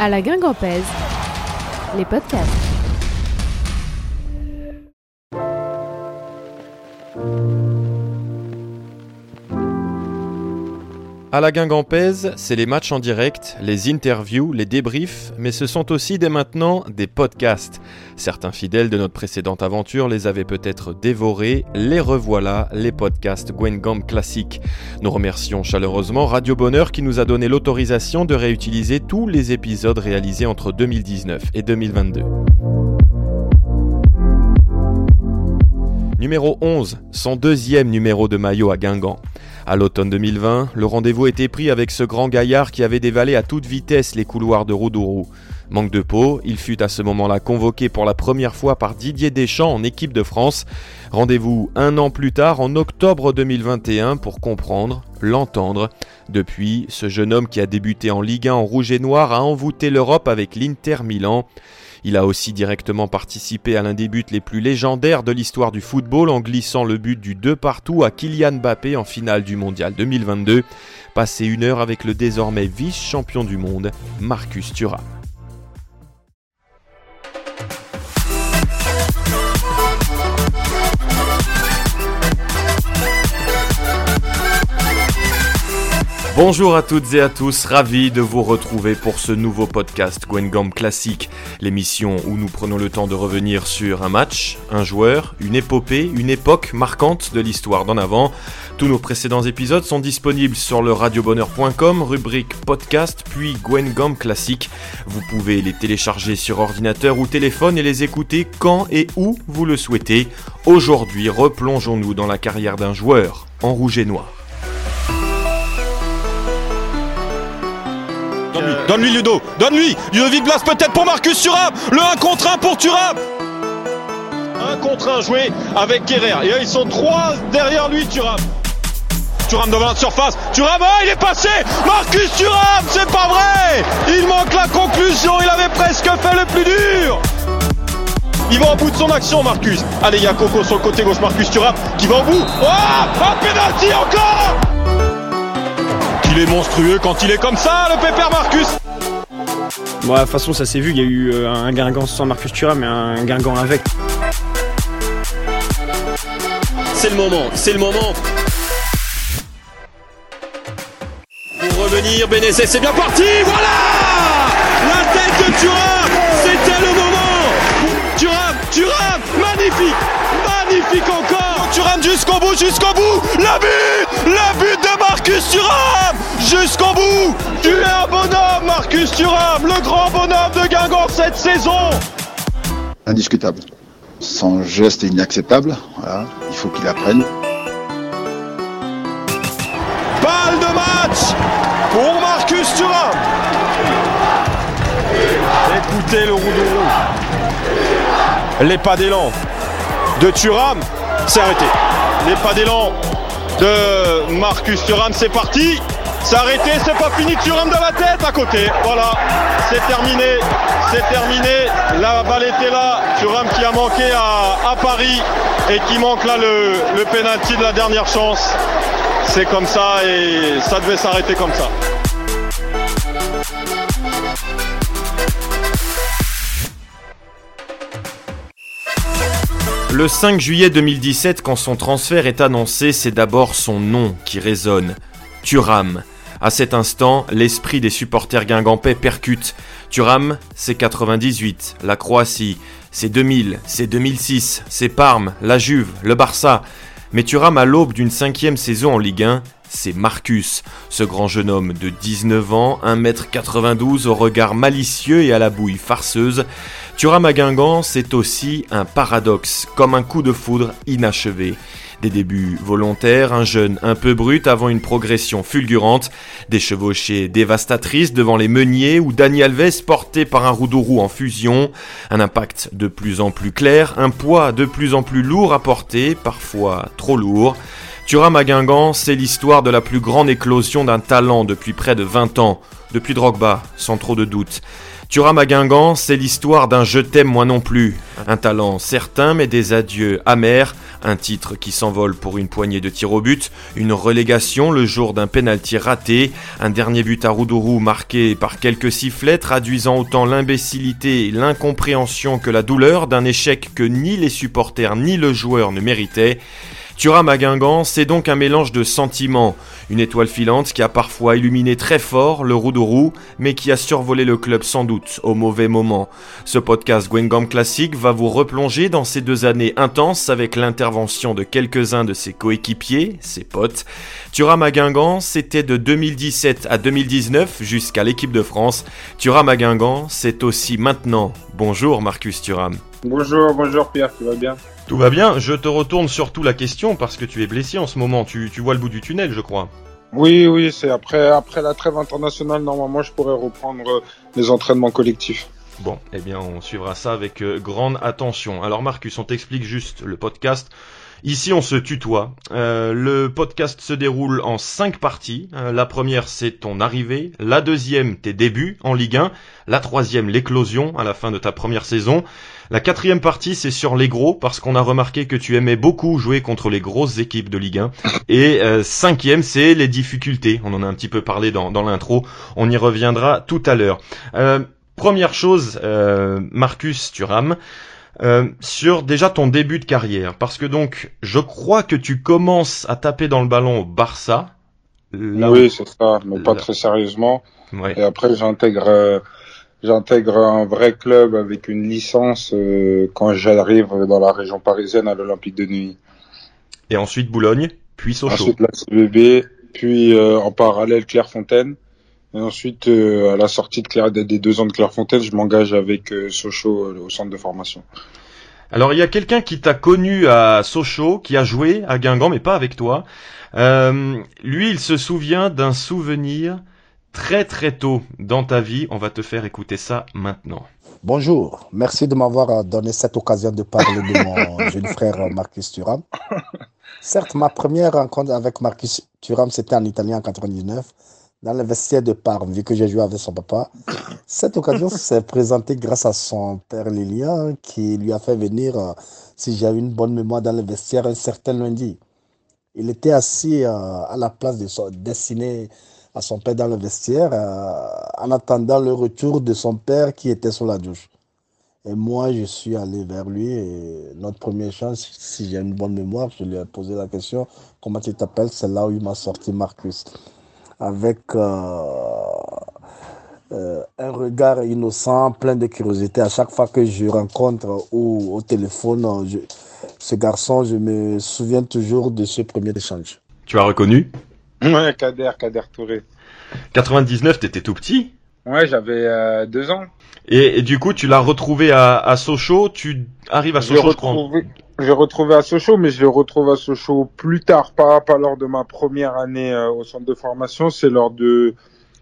À la Guingampèse, les podcasts. À la Guingampèse, c'est les matchs en direct, les interviews, les débriefs, mais ce sont aussi dès maintenant des podcasts. Certains fidèles de notre précédente aventure les avaient peut-être dévorés, les revoilà, les podcasts Gwengam classiques. Nous remercions chaleureusement Radio Bonheur qui nous a donné l'autorisation de réutiliser tous les épisodes réalisés entre 2019 et 2022. Numéro 11, son deuxième numéro de maillot à Guingamp. À l'automne 2020, le rendez-vous était pris avec ce grand gaillard qui avait dévalé à toute vitesse les couloirs de Roudourou. Manque de peau, il fut à ce moment-là convoqué pour la première fois par Didier Deschamps en équipe de France. Rendez-vous un an plus tard, en octobre 2021, pour comprendre, l'entendre. Depuis, ce jeune homme qui a débuté en Ligue 1 en rouge et noir a envoûté l'Europe avec l'Inter Milan. Il a aussi directement participé à l'un des buts les plus légendaires de l'histoire du football en glissant le but du 2 partout à Kylian Mbappé en finale du Mondial 2022. Passé une heure avec le désormais vice-champion du monde, Marcus Thuram. Bonjour à toutes et à tous, ravi de vous retrouver pour ce nouveau podcast Gwengam Classique, l'émission où nous prenons le temps de revenir sur un match, un joueur, une épopée, une époque marquante de l'histoire d'en avant. Tous nos précédents épisodes sont disponibles sur le radiobonheur.com, rubrique podcast, puis Gwengam Classique. Vous pouvez les télécharger sur ordinateur ou téléphone et les écouter quand et où vous le souhaitez. Aujourd'hui, replongeons-nous dans la carrière d'un joueur en rouge et noir. Donne-lui Ludo, donne-lui Ludovic Blas peut-être pour Marcus Thuram Le 1 contre 1 pour Thuram 1 contre 1 joué avec Kerrer. Et là, ils sont trois derrière lui, Thuram. Thuram devant la surface. Thuram, oh, il est passé Marcus Thuram, c'est pas vrai Il manque la conclusion, il avait presque fait le plus dur il va au bout de son action, Marcus. Allez, il y a Coco sur le côté gauche, Marcus Thuram, qui va au bout. Oh Un penalty encore il est monstrueux quand il est comme ça, le pépère Marcus Bon, de toute façon, ça s'est vu, il y a eu euh, un Guingamp sans Marcus Thuram mais un Guingamp avec. C'est le moment, c'est le moment. Pour revenir, Bénézet, c'est bien parti, voilà La tête de Thuram, c'était le moment Thuram, Thuram, magnifique Magnifique encore Thuram jusqu'au bout, jusqu'au bout Le but Le but de Marcus Thuram Jusqu'au bout Tu es un bonhomme, Marcus Thuram Le grand bonhomme de Guingamp cette saison Indiscutable. Son geste est inacceptable. Voilà. Il faut qu'il apprenne. Balle de match pour Marcus Thuram Écoutez le roue Les pas d'élan de Thuram, c'est arrêté. Les pas d'élan de Marcus Thuram, c'est parti. C'est arrêté, c'est pas fini. Thuram dans la tête à côté. Voilà, c'est terminé. C'est terminé. La balle était là. Thuram qui a manqué à, Paris et qui manque là le, le penalty de la dernière chance. C'est comme ça et ça devait s'arrêter comme ça. Le 5 juillet 2017, quand son transfert est annoncé, c'est d'abord son nom qui résonne. Thuram. À cet instant, l'esprit des supporters guingampais percute. Thuram, c'est 98, la Croatie, c'est 2000, c'est 2006, c'est Parme, la Juve, le Barça. Mais Thuram, à l'aube d'une cinquième saison en Ligue 1, c'est Marcus, ce grand jeune homme de 19 ans, 1m92 au regard malicieux et à la bouille farceuse. Thuram à Guingamp, c'est aussi un paradoxe, comme un coup de foudre inachevé. Des débuts volontaires, un jeune un peu brut avant une progression fulgurante, des chevauchées dévastatrices devant les meuniers ou Dani Alves porté par un roudourou en fusion, un impact de plus en plus clair, un poids de plus en plus lourd à porter, parfois trop lourd. Thuram à Guingamp, c'est l'histoire de la plus grande éclosion d'un talent depuis près de 20 ans, depuis Drogba, sans trop de doute. Thuram à Guingamp, c'est l'histoire d'un je t'aime moi non plus. Un talent certain mais des adieux amers, Un titre qui s'envole pour une poignée de tirs au but, une relégation le jour d'un pénalty raté, un dernier but à Roudourou marqué par quelques sifflets traduisant autant l'imbécilité et l'incompréhension que la douleur d'un échec que ni les supporters ni le joueur ne méritaient. Thuram à Guingamp, c'est donc un mélange de sentiments. Une étoile filante qui a parfois illuminé très fort le roue mais qui a survolé le club sans doute au mauvais moment. Ce podcast Guingamp Classique va vous replonger dans ces deux années intenses avec l'intervention de quelques-uns de ses coéquipiers, ses potes. Thuram à Guingamp, c'était de 2017 à 2019 jusqu'à l'équipe de France. Thuram à Guingamp, c'est aussi maintenant. Bonjour Marcus Thuram. Bonjour, bonjour Pierre, tu vas bien? Tout va bien, je te retourne surtout la question parce que tu es blessé en ce moment, tu, vois le bout du tunnel je crois. Oui, oui, c'est après, après la trêve internationale, normalement je pourrais reprendre euh, les entraînements collectifs. Bon, eh bien on suivra ça avec euh, grande attention. Alors Marcus, on t'explique juste le podcast. Ici, on se tutoie. Euh, le podcast se déroule en cinq parties. Euh, la première, c'est ton arrivée. La deuxième, tes débuts en Ligue 1. La troisième, l'éclosion à la fin de ta première saison. La quatrième partie, c'est sur les gros, parce qu'on a remarqué que tu aimais beaucoup jouer contre les grosses équipes de Ligue 1. Et euh, cinquième, c'est les difficultés. On en a un petit peu parlé dans, dans l'intro. On y reviendra tout à l'heure. première chose, Marcus Thuram. Euh, sur déjà ton début de carrière, parce que donc je crois que tu commences à taper dans le ballon au Barça. oui, c'est ça, mais pas très sérieusement. Et après j'intègre euh, j'intègre un vrai club avec une licence euh, quand j'arrive dans la région parisienne à l'Olympique de Nuit. Et ensuite Boulogne, puis Sochaux. Ensuite la CBB, puis en parallèle Clairefontaine. Et ensuite, euh, à la sortie de Claire, des deux ans de Clairefontaine, je m'engage avec euh, Sochaux euh, au centre de formation. Alors il y a quelqu'un qui t'a connu à Sochaux, qui a joué à Guingamp, mais pas avec toi. lui, il se souvient d'un souvenir très très tôt dans ta vie. On va te faire écouter ça maintenant. Bonjour, merci de m'avoir donné cette occasion de parler de mon jeune frère Marcus Thuram. Certes, ma première rencontre avec Marcus Thuram, c'était en Italie en 99 dans le vestiaire de Parme, vu que j'ai joué avec son papa. Cette occasion s'est présentée grâce à son père Lilian, qui lui a fait venir, euh, si j'ai une bonne mémoire, dans le vestiaire un certain lundi. Il était assis euh, à la place de son, destiné à son père dans le vestiaire, euh, en attendant le retour de son père qui était sur la douche. Et moi, je suis allé vers lui et notre premier chance, si j'ai une bonne mémoire, je lui ai posé la question, comment tu t'appelles? C'est là où il m'a sorti Marcus avec euh, euh, un regard innocent, plein de curiosité. À chaque fois que je rencontre ou au téléphone ce garçon, je me souviens toujours de ce premier échange. Tu as reconnu? Ouais, Kader, Kader Touré. 99, t'étais tout petit Ouais, j'avais euh, deux ans. Et, du coup, tu l'as retrouvé à, à, Sochaux. Tu arrives à Sochaux, je J'ai retrouvé à Sochaux, mais je l'ai retrouvé à Sochaux plus tard, pas, pas lors de ma première année euh, au centre de formation. C'est lors de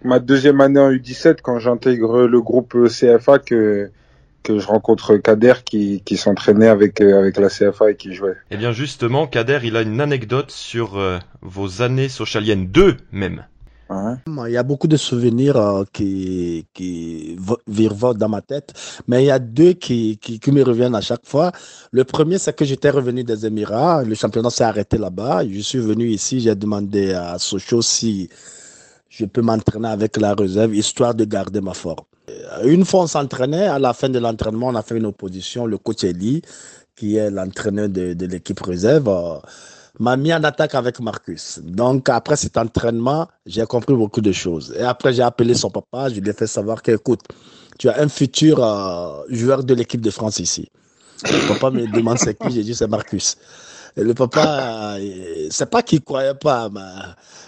ma deuxième année en U17, quand j'intègre le groupe CFA, que que je rencontre Kader qui, qui s'entraînait avec euh, avec la CFA et qui jouait. Eh bien justement, Kader, il a une anecdote sur vos années socialiennes, deux même. Il y a beaucoup de souvenirs euh, qui, qui virevoltent dans ma tête, mais il y a deux qui, qui, qui me reviennent à chaque fois. Le premier, c'est que j'étais revenu des Émirats, le championnat s'est arrêté là-bas. Je suis venu ici, j'ai demandé à Sochaux si je peux m'entraîner avec la réserve, histoire de garder ma forme. Une fois on s'entraînait, à la fin de l'entraînement, on a fait une opposition. Le coach Eli, qui est l'entraîneur de, l'équipe réserve, euh, m'a mis en attaque avec Marcus. Donc, après cet entraînement, j'ai compris beaucoup de choses. Et après, j'ai appelé son papa, je lui ai fait savoir qu'écoute, tu as un futur euh, joueur de l'équipe de France ici. Le papa me demande c'est qui, j'ai dit c'est Marcus. Le papa, euh, c'est pas qu'il croyait pas, mais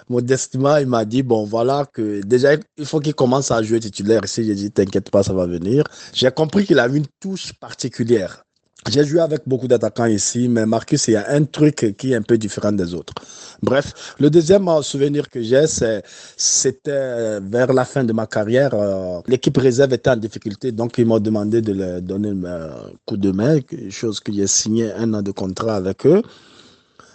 modestement, il m'a dit, bon, voilà, que déjà, il faut qu'il commence à jouer titulaire ici. J'ai dit, t'inquiète pas, ça va venir. J'ai compris qu'il avait une touche particulière. J'ai joué avec beaucoup d'attaquants ici, mais Marcus, il y a un truc qui est un peu différent des autres. Bref, le deuxième souvenir que j'ai, c'était vers la fin de ma carrière. Euh, l'équipe réserve était en difficulté, donc ils m'ont demandé de leur donner un coup de main, chose que j'ai signé un an de contrat avec eux.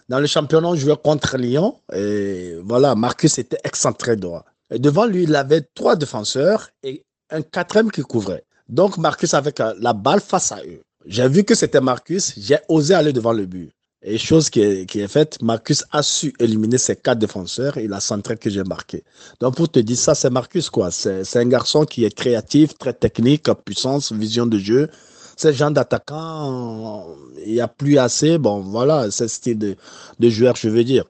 Dans le championnat, je jouais contre Lyon et voilà, Marcus était excentré droit. Et devant lui, il avait trois défenseurs et un quatrième qui couvrait. Donc Marcus avec la balle face à eux. J'ai vu que c'était Marcus, j'ai osé aller devant le but. Et chose qui est, qui est faite, Marcus a su éliminer ses quatre défenseurs et la centrale que j'ai marqué. Donc pour te dire ça, c'est Marcus quoi. C'est un garçon qui est créatif, très technique, puissance, vision de jeu. Ce genre d'attaquant, il n'y a plus assez. Bon, voilà, c'est ce style de, de joueur, je veux dire.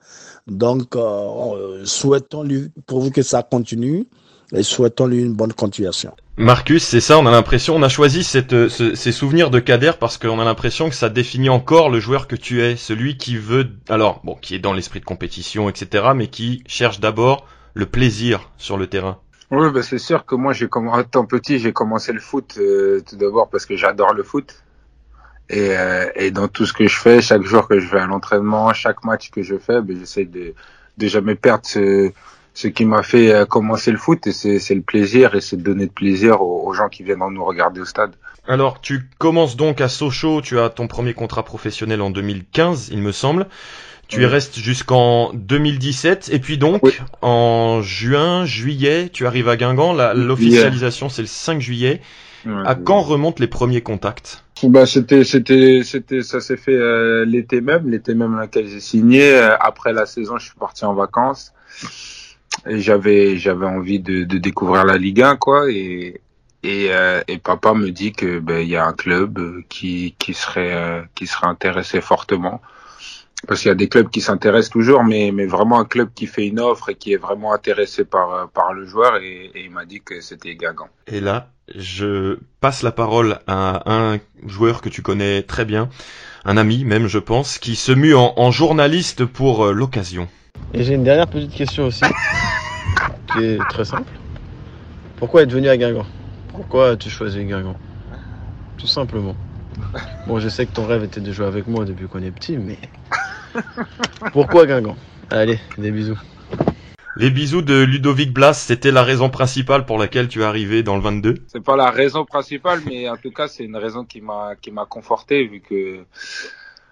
Donc, euh, souhaitons-lui, pour que ça continue, et souhaitons-lui une bonne continuation. Marcus, c'est ça, on a l'impression, on a choisi cette, euh, ce- ces souvenirs de Kader parce qu'on a l'impression que ça définit encore le joueur que tu es, celui qui veut, alors, bon, qui est dans l'esprit de compétition, etc., mais qui cherche d'abord le plaisir sur le terrain. Oui, bah, c'est sûr que moi, j'ai commencé, étant petit, j'ai commencé le foot euh, tout d'abord parce que j'adore le foot. Et, euh, et dans tout ce que je fais, chaque jour que je vais à l'entraînement, chaque match que je fais, ben, j'essaie de, de jamais perdre ce, ce qui m'a fait euh, commencer le foot. Et c'est le plaisir et c'est de donner de plaisir aux, aux gens qui viennent nous regarder au stade. Alors, tu commences donc à Sochaux, tu as ton premier contrat professionnel en 2015, il me semble. Tu y restes jusqu'en 2017, et puis donc, Oui. en juin, juillet, tu arrives à Guingamp, l'officialisation c'est le 5 juillet. À quand remontent les premiers contacts? Bah, c'était, c'était, c'était, ça s'est fait euh, l'été même, l'été même lequel j'ai signé. Euh, après la saison, je suis parti en vacances j'avais, j'avais envie de, découvrir la Ligue 1, quoi. Et euh, et papa me dit que ben il y a un club euh, qui qui serait euh, qui serait intéressé fortement parce qu'il y a des clubs qui s'intéressent toujours, mais mais vraiment un club qui fait une offre et qui est vraiment intéressé par par le joueur et, il m'a dit que c'était Guingamp. Et là, je passe la parole à un joueur que tu connais très bien, un ami même je pense, qui se mue en, journaliste pour l'occasion. Et j'ai une dernière petite question aussi, qui est très simple. Pourquoi être venu à Guingamp? Pourquoi as-tu choisi Guingamp? Tout simplement. Bon, je sais que ton rêve était de jouer avec moi depuis qu'on est petit, mais... Pourquoi Guingamp? Allez, des bisous. Les bisous de Ludovic Blas, c'était la raison principale pour laquelle tu es arrivé dans le 22 C'est pas la raison principale, mais en tout cas, c'est une raison qui m'a qui m'a conforté vu que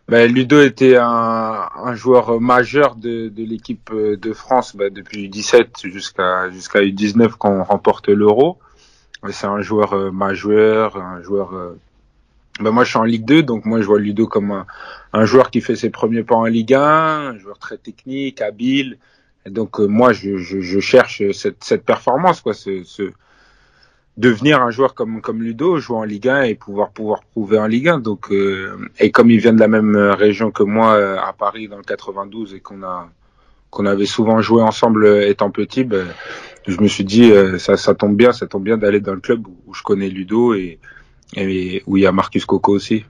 ben, Ludo était un, un joueur majeur de, de l'équipe de France ben, depuis 17 jusqu'à jusqu'à U19 quand on remporte l'Euro. C'est un joueur euh, majeur, un joueur. euh, Ben, moi, je suis en Ligue 2, donc moi, je vois Ludo comme un, un joueur qui fait ses premiers pas en Ligue 1, un joueur très technique, habile. Et donc euh, moi, je, je, je cherche cette, cette performance, quoi, ce, ce devenir un joueur comme comme Ludo, jouer en Ligue 1 et pouvoir pouvoir prouver en Ligue 1. Donc euh, et comme il vient de la même région que moi euh, à Paris dans le 92 et qu'on a qu'on avait souvent joué ensemble euh, étant petit, ben, je me suis dit euh, ça ça tombe bien, ça tombe bien d'aller dans le club où, où je connais Ludo et, et où il y a Marcus Coco aussi.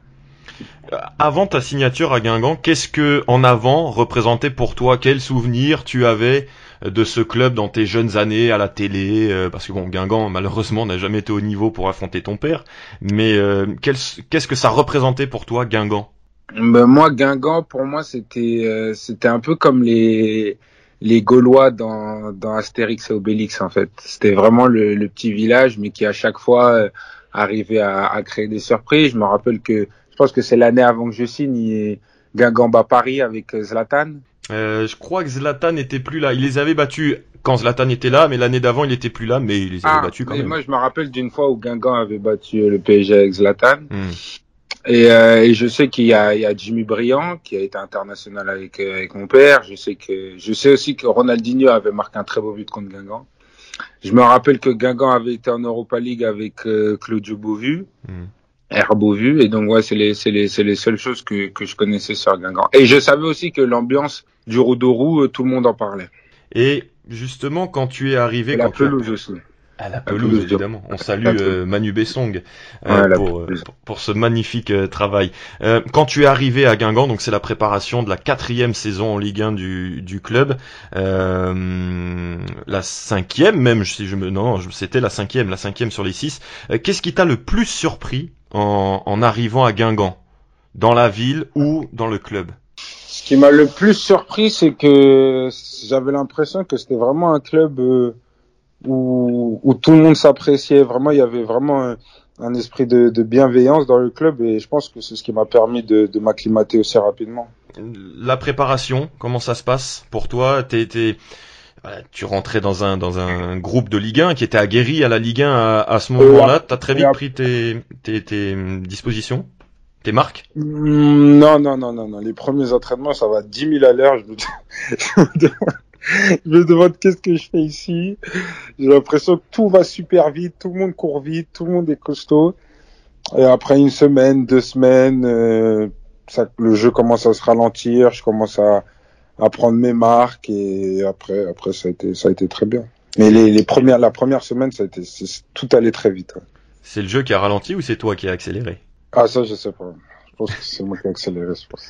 Avant ta signature à Guingamp, qu'est-ce que en avant représentait pour toi? Quel souvenir tu avais de ce club dans tes jeunes années à la télé euh, Parce que bon, Guingamp malheureusement n'a jamais été au niveau pour affronter ton père. Mais euh, qu'est-ce que ça représentait pour toi Guingamp? Ben, moi, Guingamp, pour moi, c'était euh, c'était un peu comme les les Gaulois dans dans Astérix et Obélix en fait. C'était vraiment le, le petit village, mais qui à chaque fois euh, arrivait à, à créer des surprises. Je me rappelle que je pense que c'est l'année avant que je signe, Guingamp bat Paris avec euh, Zlatan. Euh, Je crois que Zlatan n'était plus là. Il les avait battus quand Zlatan était là, mais l'année d'avant il était plus là, mais il les avait battus quand mais même. moi, je me rappelle d'une fois où Guingamp avait battu euh, le PSG avec Zlatan. Hmm. Et, euh, et je sais qu'il y a, il y a Jimmy Briand qui a été international avec, euh, avec mon père. Je sais que je sais aussi que Ronaldinho avait marqué un très beau but contre Guingamp. Je me rappelle que Guingamp avait été en Europa League avec euh, Claudio Beauvu, Hmm. R Beauvu. Et donc ouais, c'est les c'est les c'est les seules choses que que je connaissais sur Guingamp. Et je savais aussi que l'ambiance du Roux-Roux, tout le monde en parlait. Et justement, quand tu es arrivé, Et la quand tu as- pelouse aussi. À la pelouse, évidemment. On salue euh, Manu Bessong euh, Ouais, pour, euh, pour, ce magnifique euh, travail. Euh, quand tu es arrivé à Guingamp, donc c'est la préparation de la quatrième saison en Ligue 1 du, du club, euh, la cinquième même, si je me, non, non, c'était la cinquième, la cinquième sur les six. Euh, Qu'est-ce qui t'a le plus surpris en, en arrivant à Guingamp, dans la ville ou dans le club Ce qui m'a le plus surpris, c'est que j'avais l'impression que c'était vraiment un club euh, où, où tout le monde s'appréciait. Vraiment, il y avait vraiment un, un esprit de, de bienveillance dans le club et je pense que c'est ce qui m'a permis de, de m'acclimater aussi rapidement. La préparation, comment ça se passe pour toi? T'es, tu rentrais dans un dans un groupe de Ligue 1 qui était aguerri à la Ligue 1 à, à ce moment-là. T'as très vite pris tes tes, tes hum, dispositions. Tes marques? Mm, Non, non, non, non, non. Les premiers entraînements, ça va à 10 000 à l'heure. Je me, je me demande, demande qu'est-ce que je fais ici. J'ai l'impression que tout va super vite, tout le monde court vite, tout le monde est costaud. Et après une semaine, deux semaines, euh, ça, le jeu commence à se ralentir, je commence à, à prendre mes marques et après, après ça a été, ça a été très bien. Mais les, les premières, la première semaine, ça a été, tout allait très vite. ouais. C'est le jeu qui a ralenti ou c'est toi qui a accéléré? Ah ça, je sais pas. Je pense que c'est moi qui ai accéléré. Je pense.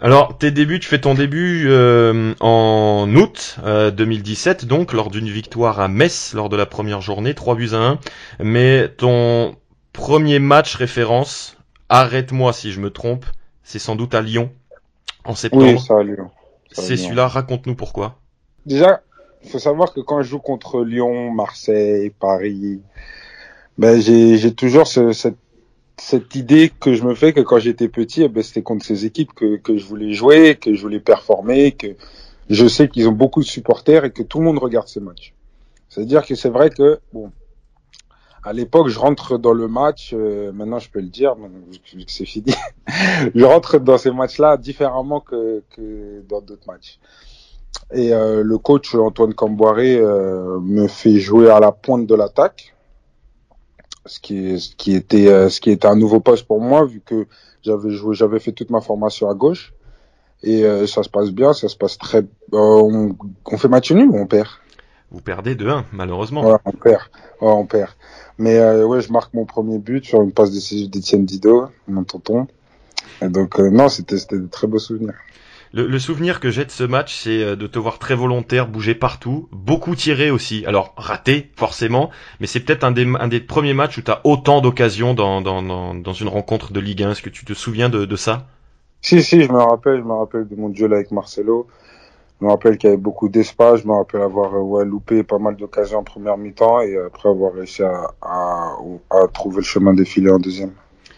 Alors, tes débuts, tu fais ton début euh, en août euh, 2017, donc lors d'une victoire à Metz lors de la première journée, 3 buts à 1. Mais ton premier match référence, arrête-moi si je me trompe, c'est sans doute à Lyon en septembre. Oui, ça a Lyon. A c'est celui-là, raconte-nous pourquoi. Déjà, il faut savoir que quand je joue contre Lyon, Marseille, Paris, ben j'ai j'ai toujours ce- cette cette idée que je me fais que quand j'étais petit, eh ben, c'était contre ces équipes que que je voulais jouer, que je voulais performer, que je sais qu'ils ont beaucoup de supporters et que tout le monde regarde ces matchs. C'est-à-dire que c'est vrai que bon, à l'époque, je rentre dans le match. euh, maintenant, je peux le dire, vu que c'est fini. je rentre dans ces matchs-là différemment que que dans d'autres matchs. Et euh, le coach Antoine Camboiré euh, me fait jouer à la pointe de l'attaque, ce qui ce qui était euh, ce qui était un nouveau poste pour moi vu que j'avais joué j'avais fait toute ma formation à gauche et euh, ça se passe bien, ça se passe très euh, on, on fait match nul ou on perd? Vous perdez 2-1, malheureusement. Ouais, on perd. Ouais, on perd. Mais euh, ouais, je marque mon premier but sur une passe décisive d'Etienne Dido, mon tonton. Et donc euh, non, c'était c'était de très beaux souvenirs. Le, le souvenir que j'ai de ce match, c'est euh, de te voir très volontaire, bouger partout, beaucoup tirer aussi. Alors raté, forcément, mais c'est peut-être un des, un des premiers matchs où tu as autant d'occasions dans, dans, dans, dans une rencontre de Ligue 1. Est-ce que tu te souviens de, de ça? Si, si, je me rappelle, je me rappelle de mon duel avec Marcelo. Je me rappelle qu'il y avait beaucoup d'espace. Je me rappelle avoir euh, ouais, loupé pas mal d'occasions en première mi-temps et après avoir réussi à, trouver le chemin défilé en deuxième.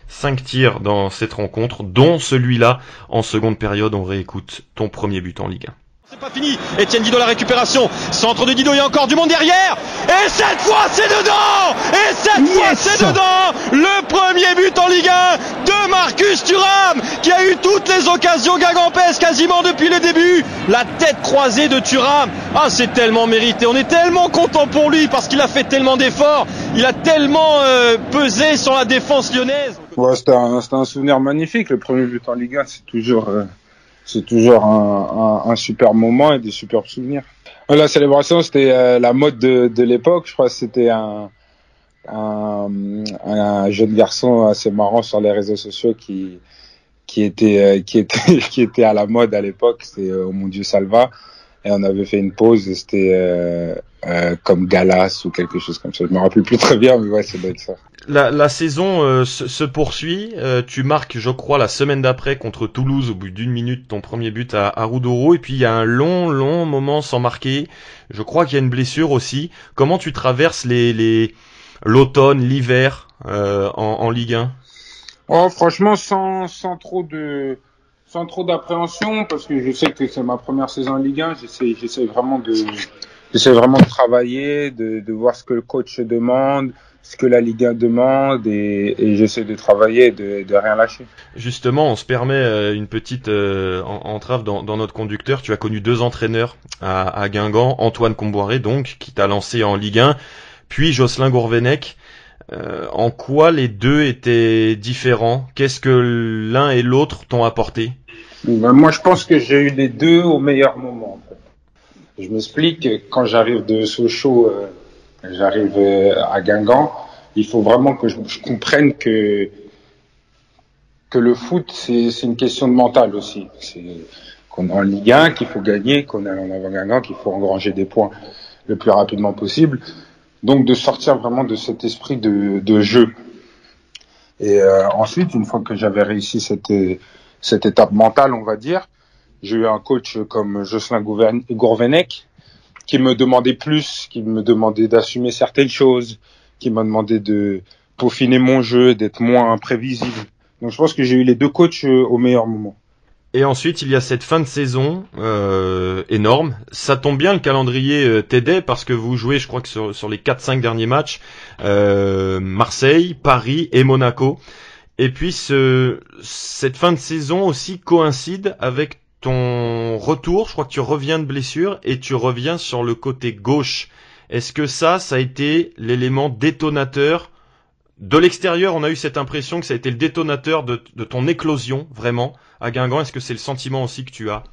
Cinq tirs dans cette rencontre, dont celui-là en seconde période. On réécoute ton premier but en Ligue 1. C'est pas fini. Etienne Dido la récupération. Centre de Dido, il y a encore du monde derrière. Et cette fois, c'est dedans. Et cette fois, c'est dedans. Le premier but en Ligue 1 de Marcus Thuram, qui a eu toutes les occasions gaganpesques quasiment depuis le début. La tête croisée de Thuram. Ah, c'est tellement mérité. On est tellement content pour lui parce qu'il a fait tellement d'efforts. Il a tellement euh, pesé sur la défense lyonnaise. Ouais, c'était un, c'était un souvenir magnifique. Le premier but en Ligue 1, c'est toujours, euh, c'est toujours un, un, un super moment et des superbes souvenirs. La célébration, c'était euh, la mode de, de l'époque. Je crois que c'était un, un, un jeune garçon assez marrant sur les réseaux sociaux qui, qui était, euh, qui était, qui était à la mode à l'époque. C'est euh, Oh mon Dieu Salva. Et on avait fait une pause c'était euh, euh, comme Galas ou quelque chose comme ça. Je me rappelle plus très bien, mais ouais, ça doit être ça. La, la saison euh, se, se poursuit. Euh, tu marques, je crois, la semaine d'après contre Toulouse au bout d'une minute ton premier but à, à. Et puis il y a un long, long moment sans marquer. Je crois qu'il y a une blessure aussi. Comment tu traverses les, les l'automne, l'hiver euh, en, en Ligue 1 Oh, franchement, sans, sans trop de, sans trop d'appréhension, parce que je sais que c'est ma première saison en Ligue 1, j'essaie, vraiment de, vraiment de travailler, de, de voir ce que le coach demande, ce que la Ligue 1 demande, et, et j'essaie de travailler, et de, de rien lâcher. Justement, on se permet euh, une petite euh, en- entrave dans, dans notre conducteur. Tu as connu deux entraîneurs à, à Guingamp, Antoine Comboiré donc, qui t'a lancé en Ligue 1, puis Jocelyn Gourvenec. Euh, en quoi les deux étaient différents? Qu'est-ce que l'un et l'autre t'ont apporté? Ben, moi, je pense que j'ai eu les deux au meilleur moment. En fait. Je m'explique. Quand j'arrive de Sochaux, euh, j'arrive euh, à Guingamp, il faut vraiment que je, je comprenne que que le foot, c'est une question de mental aussi. C'est qu'on est en Ligue 1, qu'il faut gagner, qu'on est en avant Guingamp, qu'il faut engranger des points le plus rapidement possible. Donc de sortir vraiment de cet esprit de, de jeu. Et euh, ensuite, une fois que j'avais réussi cette cette étape mentale, on va dire, j'ai eu un coach comme Jocelyn Gourvenec qui me demandait plus, qui me demandait d'assumer certaines choses, qui m'a demandé de peaufiner mon jeu, d'être moins imprévisible. Donc je pense que j'ai eu les deux coachs euh, au meilleur moment. Et ensuite, il y a cette fin de saison euh, énorme. Ça tombe bien, le calendrier euh, t'aidait parce que vous jouez, je crois que sur, sur les 4-5 derniers matchs, euh, Marseille, Paris et Monaco. Et puis ce, cette fin de saison aussi coïncide avec ton retour. Je crois que tu reviens de blessure et tu reviens sur le côté gauche. Est-ce que ça, ça a été l'élément détonateur de l'extérieur, on a eu cette impression que ça a été le détonateur de, ton éclosion, vraiment, à Guingamp. Est-ce que c'est le sentiment aussi que tu as?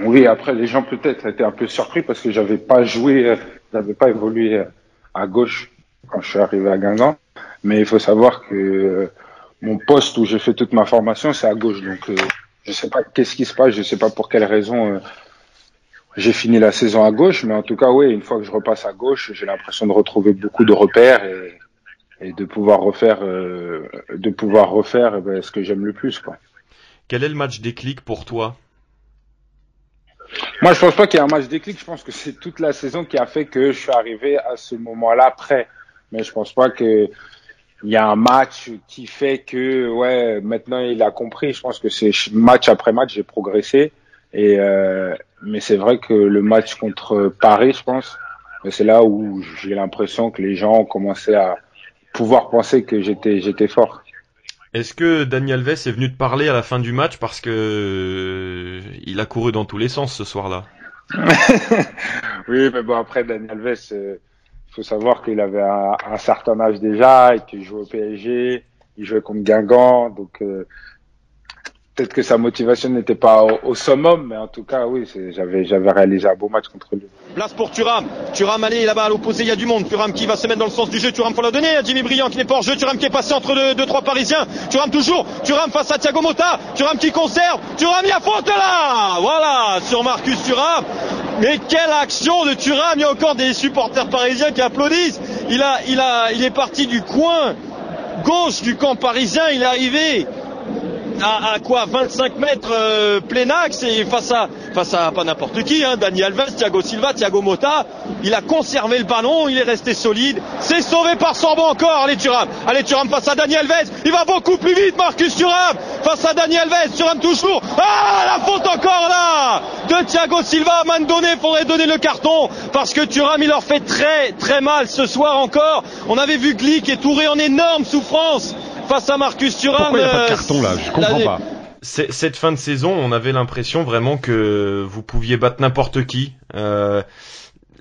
Oui, après, les gens peut-être étaient un peu surpris parce que j'avais pas joué, euh, j'avais pas évolué euh, à gauche quand je suis arrivé à Guingamp. Mais il faut savoir que euh, mon poste où j'ai fait toute ma formation, c'est à gauche. Donc, je sais pas qu'est-ce qui se passe, je sais pas pour quelle raison j'ai fini la saison à gauche. Mais en tout cas, oui, une fois que je repasse à gauche, j'ai l'impression de retrouver beaucoup de repères et et de pouvoir refaire, euh, de pouvoir refaire eh ben, ce que j'aime le plus. Quoi. Quel est le match déclic pour toi? Moi, je pense pas qu'il y ait un match déclic. Je pense que c'est toute la saison qui a fait que je suis arrivé à ce moment-là prêt. Mais je pense pas que il y a un match qui fait que ouais maintenant il a compris. Je pense que c'est match après match j'ai progressé. Et euh, mais c'est vrai que le match contre Paris, je pense, c'est là où j'ai l'impression que les gens ont commencé à pouvoir penser que j'étais j'étais fort. Est-ce que Daniel Alves est venu te parler à la fin du match parce que euh, il a couru dans tous les sens ce soir-là? Oui, mais bon après Daniel Alves, euh, faut savoir qu'il avait un, certain âge déjà et qu'il jouait au PSG, il jouait contre Guingamp, donc euh, peut-être que sa motivation n'était pas au, summum, mais en tout cas, oui, j'avais, réalisé un beau match contre lui. Place pour Thuram. Thuram, allez, là-bas à l'opposé, il y a du monde. Thuram qui va se mettre dans le sens du jeu. Thuram pour la donner Jimmy Briand qui n'est pas en jeu. Thuram qui est passé entre deux, deux trois Parisiens. Thuram toujours. Thuram face à Thiago Motta. Thuram qui conserve. Thuram, il y a faute là Voilà, sur Marcus Thuram. Mais quelle action de Thuram Il y a encore des supporters parisiens qui applaudissent. Il a, il a, il est parti du coin gauche du camp parisien. Il est arrivé à, quoi 25 mètres euh, plein axe et face à face à pas n'importe qui, hein, Dani Alves, Thiago Silva, Thiago Motta, il a conservé le ballon, il est resté solide, c'est sauvé par Sorbo encore, allez Thuram, allez Thuram face à Dani Alves, il va beaucoup plus vite Marcus Thuram, face à Dani Alves, Thuram toujours, ah la faute encore là de Thiago Silva, à donné, faudrait donner le carton parce que Thuram il leur fait très très mal ce soir encore, on avait vu Glick et Touré en énorme souffrance face à Marcus Thuram. Pourquoi il n'y a pas de carton là? Je comprends pas. Cette fin de saison, on avait l'impression vraiment que vous pouviez battre n'importe qui. Euh,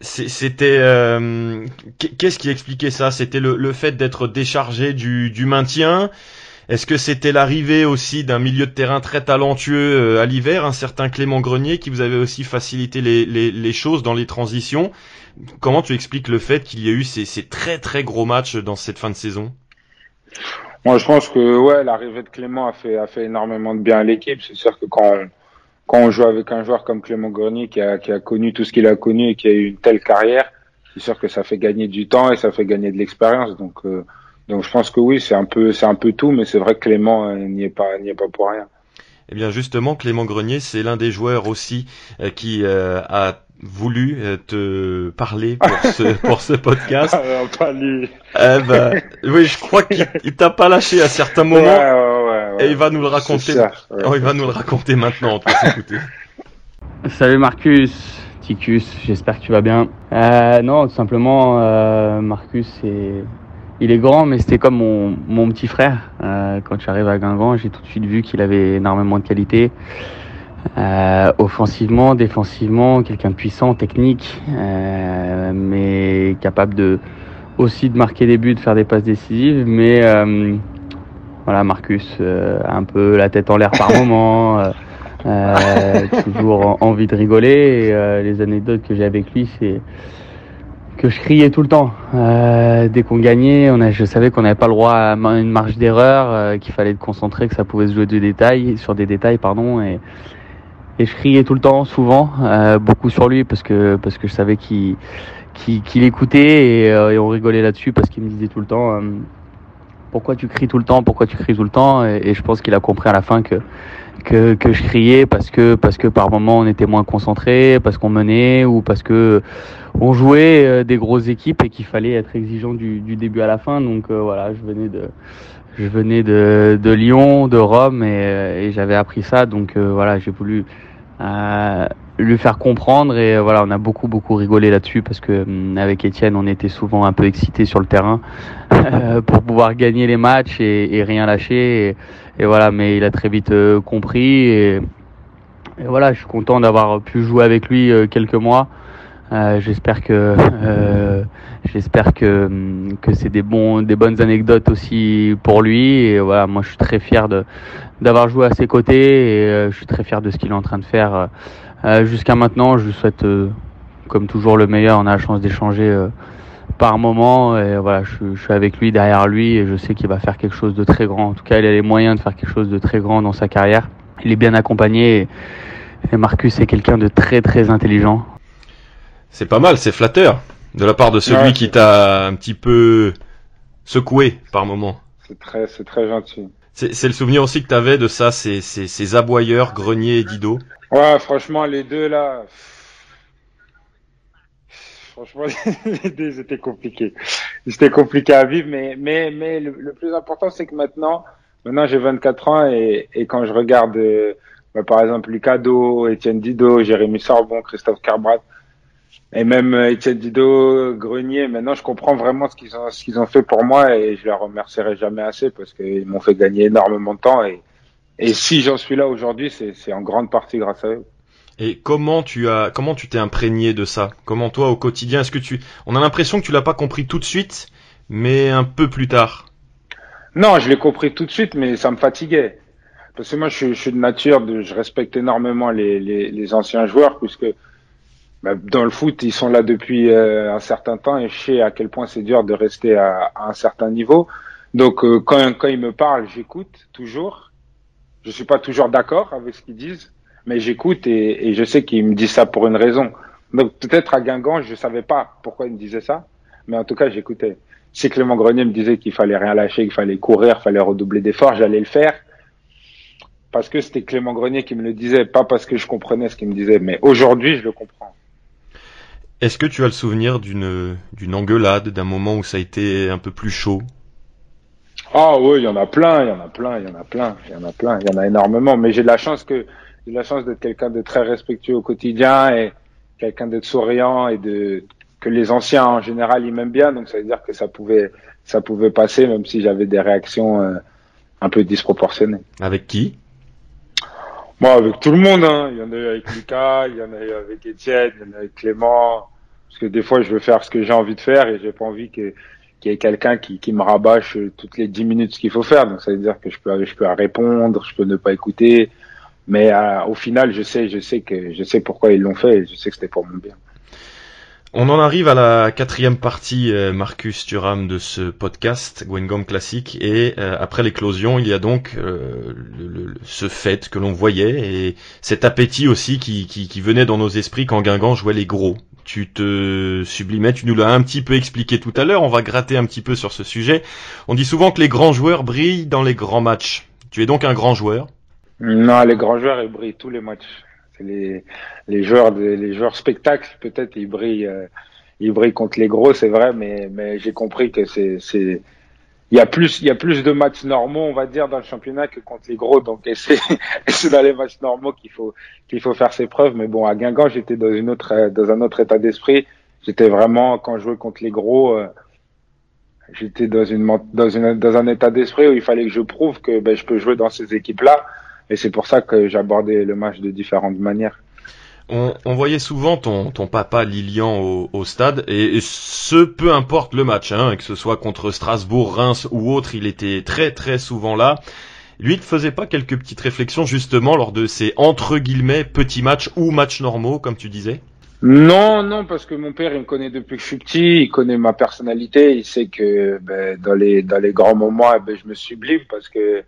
c'était euh, qu'est-ce qui expliquait ça? C'était le, fait d'être déchargé du, du maintien? Est-ce que c'était l'arrivée aussi d'un milieu de terrain très talentueux euh, à l'hiver, un certain Clément Grenier qui vous avait aussi facilité les, les, les, choses dans les transitions? Comment tu expliques le fait qu'il y a eu ces, ces très très gros matchs dans cette fin de saison? Moi, je pense que ouais, l'arrivée de Clément a fait a fait énormément de bien à l'équipe. C'est sûr que quand on, quand on joue avec un joueur comme Clément Grenier qui a qui a connu tout ce qu'il a connu et qui a eu une telle carrière, c'est sûr que ça fait gagner du temps et ça fait gagner de l'expérience. Donc euh, donc je pense que oui, c'est un peu c'est un peu tout, mais c'est vrai que Clément euh, n'y est pas n'y est pas pour rien. Eh bien justement, Clément Grenier, c'est l'un des joueurs aussi euh, qui a voulu euh, te parler pour ce pour ce podcast. Ah, pas lui. Eh ben, oui, je crois qu'il t'a pas lâché à certains moments. Ouais, ouais, ouais, et il va nous le raconter. oh, il va nous le raconter maintenant. On s'écouter. Salut Marcus, Ticus. J'espère que tu vas bien. Euh, non, tout simplement, euh, Marcus, c'est il est grand, mais c'était comme mon, mon petit frère. Euh, quand je suis arrivé à Guingamp, j'ai tout de suite vu qu'il avait énormément de qualité. Euh, offensivement, défensivement, quelqu'un de puissant, technique, euh, mais capable de aussi de marquer des buts, de faire des passes décisives. Mais euh, voilà, Marcus, euh, un peu la tête en l'air par moment, toujours envie de rigoler. Et, les anecdotes que j'ai avec lui, c'est que je criais tout le temps. dès qu'on gagnait, on a, je savais qu'on n'avait pas le droit à une marge d'erreur, qu'il fallait être concentré, que ça pouvait se jouer de détails, sur des détails, pardon. Et, et je criais tout le temps, souvent, euh, beaucoup sur lui parce que parce que je savais qu'il qu'il écoutait et, euh, et, on rigolait là-dessus parce qu'il me disait tout le temps euh, pourquoi tu cries tout le temps, pourquoi tu cries tout le temps? Et, je pense qu'il a compris à la fin que, que que je criais parce que parce que par moments on était moins concentré, parce qu'on menait ou parce que on jouait euh, des grosses équipes et qu'il fallait être exigeant du, du début à la fin. Donc voilà je venais de je venais de, de Lyon, de Rome et, et j'avais appris ça. Donc voilà j'ai voulu euh, lui faire comprendre et voilà on a beaucoup beaucoup rigolé là-dessus parce que hum, avec Étienne on était souvent un peu excités sur le terrain pour pouvoir gagner les matchs et, rien lâcher et, voilà mais il a très vite compris et, et, voilà je suis content d'avoir pu jouer avec lui quelques mois euh, j'espère que euh, j'espère que que c'est des bons des bonnes anecdotes aussi pour lui. Et voilà moi je suis très fier de d'avoir joué à ses côtés et euh, je suis très fier de ce qu'il est en train de faire jusqu'à maintenant. Je lui souhaite comme toujours le meilleur. On a la chance d'échanger par moment. Et voilà je, suis avec lui derrière lui. Et je sais qu'il va faire quelque chose de très grand. En tout cas il a les moyens de faire quelque chose de très grand dans sa carrière. Il est bien accompagné. Et Marcus est quelqu'un de très très intelligent c'est pas mal, c'est flatteur de la part de celui qui t'a un petit peu secoué par moment. C'est très, c'est très gentil. C'est le souvenir aussi que t'avais de ça, ces, ces, ces aboyeurs, Grenier et Dido. Ouais, franchement, les deux là. Franchement, les deux, c'était compliqué. C'était compliqué à vivre, mais, mais, mais le, plus important, c'est que maintenant, maintenant j'ai 24 ans et, et quand je regarde, euh, bah, par exemple, Lucas Do, Étienne Dido, Jérémy Sorbon, Christophe Carbrat, et même euh, Étienne Dido, Grenier, maintenant je comprends vraiment ce qu'ils ont, ce qu'ils ont fait pour moi et je leur remercierai jamais assez parce qu'ils m'ont fait gagner énormément de temps et, et si j'en suis là aujourd'hui, c'est, en grande partie grâce à eux. Et comment tu as, comment tu t'es imprégné de ça? Comment toi au quotidien, est-ce que tu, on a l'impression que tu l'as pas compris tout de suite, mais un peu plus tard? Non, je l'ai compris tout de suite, mais ça me fatiguait. Parce que moi, je, je suis de nature, de, je respecte énormément les, les, les anciens joueurs, puisque dans le foot, ils sont là depuis euh, un certain temps et je sais à quel point c'est dur de rester à, un certain niveau. Donc euh, quand, quand ils me parlent, j'écoute toujours. Je suis pas toujours d'accord avec ce qu'ils disent, mais j'écoute et, et, je sais qu'ils me disent ça pour une raison. Donc peut-être à Guingamp, je savais pas pourquoi ils me disaient ça, mais en tout cas j'écoutais. Si Clément Grenier me disait qu'il fallait rien lâcher, qu'il fallait courir, qu'il fallait redoubler d'efforts, j'allais le faire parce que c'était Clément Grenier qui me le disait, pas parce que je comprenais ce qu'il me disait. Mais aujourd'hui, je le comprends. Est-ce que tu as le souvenir d'une d'une engueulade, d'un moment où ça a été un peu plus chaud? Ah oui, il y en a plein, il y en a plein, il y en a plein, il y en a plein, il y en a énormément. Mais j'ai de la chance que j'ai la chance d'être quelqu'un de très respectueux au quotidien et quelqu'un d'être souriant et de que les anciens en général ils m'aiment bien. Donc ça veut dire que ça pouvait ça pouvait passer même si j'avais des réactions euh, un peu disproportionnées. Avec qui? Moi, avec tout le monde, hein. il y en a eu avec Lucas, il y en a eu avec Étienne, il y en a eu avec Clément, parce que des fois, je veux faire ce que j'ai envie de faire et j'ai pas envie qu'il y ait quelqu'un qui, me rabâche toutes les dix minutes ce qu'il faut faire. Donc ça veut dire que je peux je peux répondre, je peux ne pas écouter, mais euh, au final je sais je sais que je sais pourquoi ils l'ont fait et je sais que c'était pour mon bien. On en arrive à la quatrième partie, euh, Marcus Thuram, de ce podcast Gwengom classique. Et euh, après l'éclosion, il y a donc euh, le, ce fait que l'on voyait et cet appétit aussi qui, qui, qui, venait dans nos esprits quand Guingamp jouait les gros. Tu te sublimais, tu nous l'as un petit peu expliqué tout à l'heure. On va gratter un petit peu sur ce sujet. On dit souvent que les grands joueurs brillent dans les grands matchs. Tu es donc un grand joueur? Non, les grands joueurs, ils brillent tous les matchs les, les joueurs les joueurs spectacles peut-être ils brillent euh, ils brillent contre les gros c'est vrai mais mais j'ai compris que c'est c'est il y a plus il y a plus de matchs normaux on va dire dans le championnat que contre les gros. Donc c'est c'est dans les matchs normaux qu'il faut qu'il faut faire ses preuves. Mais bon à Guingamp j'étais dans une autre dans un autre état d'esprit. J'étais vraiment quand je jouais contre les gros euh, j'étais dans une dans une dans un état d'esprit où il fallait que je prouve que ben, je peux jouer dans ces équipes là et c'est pour ça que j'abordais le match de différentes manières. On, on, voyait souvent ton, ton papa Lilian au, au stade, et, ce peu importe le match, hein, que ce soit contre Strasbourg, Reims ou autre, il était très très souvent là. Lui, il ne faisait pas quelques petites réflexions justement lors de ces entre guillemets petits matchs ou matchs normaux, comme tu disais? Non, non, parce que mon père, il me connaît depuis que je suis petit, il connaît ma personnalité, il sait que ben, dans les dans les grands moments, eh ben, je me sublime parce que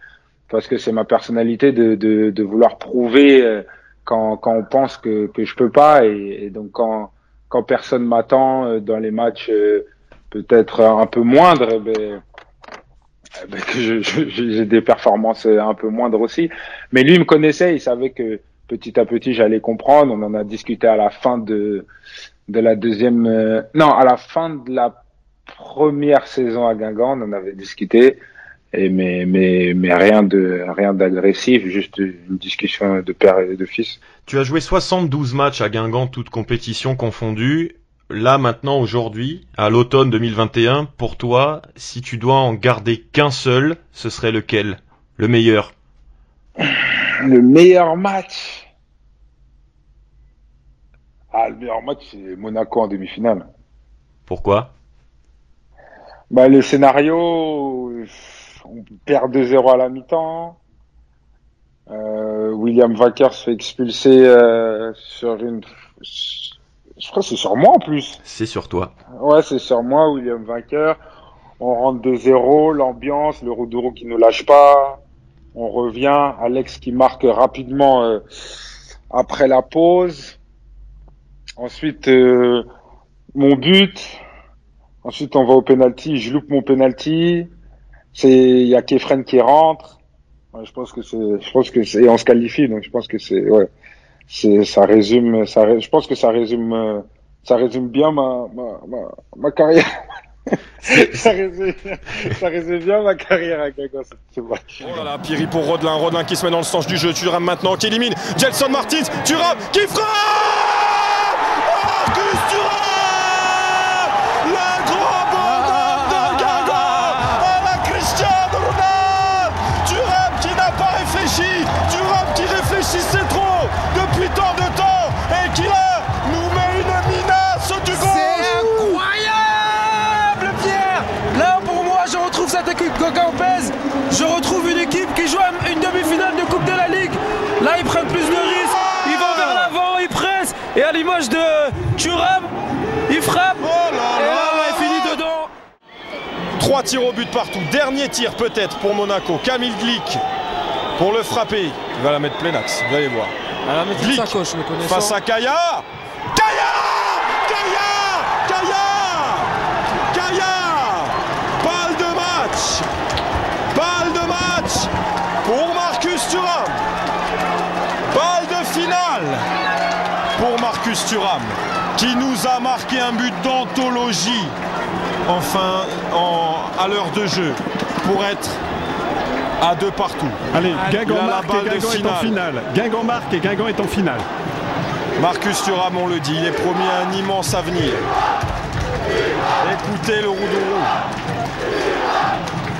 parce que c'est ma personnalité de, de, de, vouloir prouver euh, quand, quand on pense que, que je peux pas et, donc quand, quand personne m'attend euh, dans les matchs euh, peut-être un peu moindres, eh ben, eh ben, j'ai des performances un peu moindres aussi. Mais lui il me connaissait, il savait que petit à petit j'allais comprendre. On en a discuté à la fin de de la deuxième, non, à la fin de la première saison à Guingamp, on en avait discuté. Et mais mais mais rien de rien d'agressif, juste une discussion de père et de fils. Tu as joué 72 matchs à Guingamp, toutes compétitions confondues. Là maintenant aujourd'hui, à l'automne 2021, pour toi, si tu dois en garder qu'un seul, ce serait lequel? Le meilleur? Le meilleur match? Ah, le meilleur match c'est Monaco en demi-finale. Pourquoi? Bah le scénario on perd 2-0 à la mi-temps. Euh, William Vacker se fait expulser euh, sur une. Je crois que c'est sur moi en plus. C'est sur toi. Ouais, c'est sur moi, William Vacker. On rentre 2-0, l'ambiance, le Roudouron qui ne lâche pas. On revient, Alex qui marque rapidement euh, après la pause. Ensuite, euh, mon but. Ensuite, on va au penalty. Je loupe mon penalty. C'est il y a Kefren qui rentre. Ouais, je pense que c'est, je pense que c'est, et on se qualifie, donc je pense que c'est, ouais, c'est, ça résume, ça, je pense que ça résume, ça résume bien ma, ma, ma, ma carrière. ça résume, ça résume bien ma carrière à match. Oh là là, Piri pour Rodelin, Rodelin qui se met dans le sens du jeu, Thuram maintenant qui élimine Gelson Martins, Thuram qui frappe Je retrouve une équipe qui joue à une demi-finale de Coupe de la Ligue. Là, ils prennent plus de risques. Ils vont vers l'avant, ils pressent. Et à l'image de Thuram, il frappe. Oh là Et là là, il finit dedans. Trois tirs au but partout. Dernier tir peut-être pour Monaco. Camille Glick pour le frapper. Il va la mettre plein axe. Vous allez voir. À la mettre Glick face à Kaya. Kaya Kaya pour Marcus Thuram qui nous a marqué un but d'anthologie enfin en, à l'heure de jeu pour être à deux partout. Allez, Guingamp marque et de Guingamp est en finale. Guingamp marque et Guingamp est en finale. Marcus Thuram, on le dit, il est promis à un immense avenir. Écoutez le Roudourou.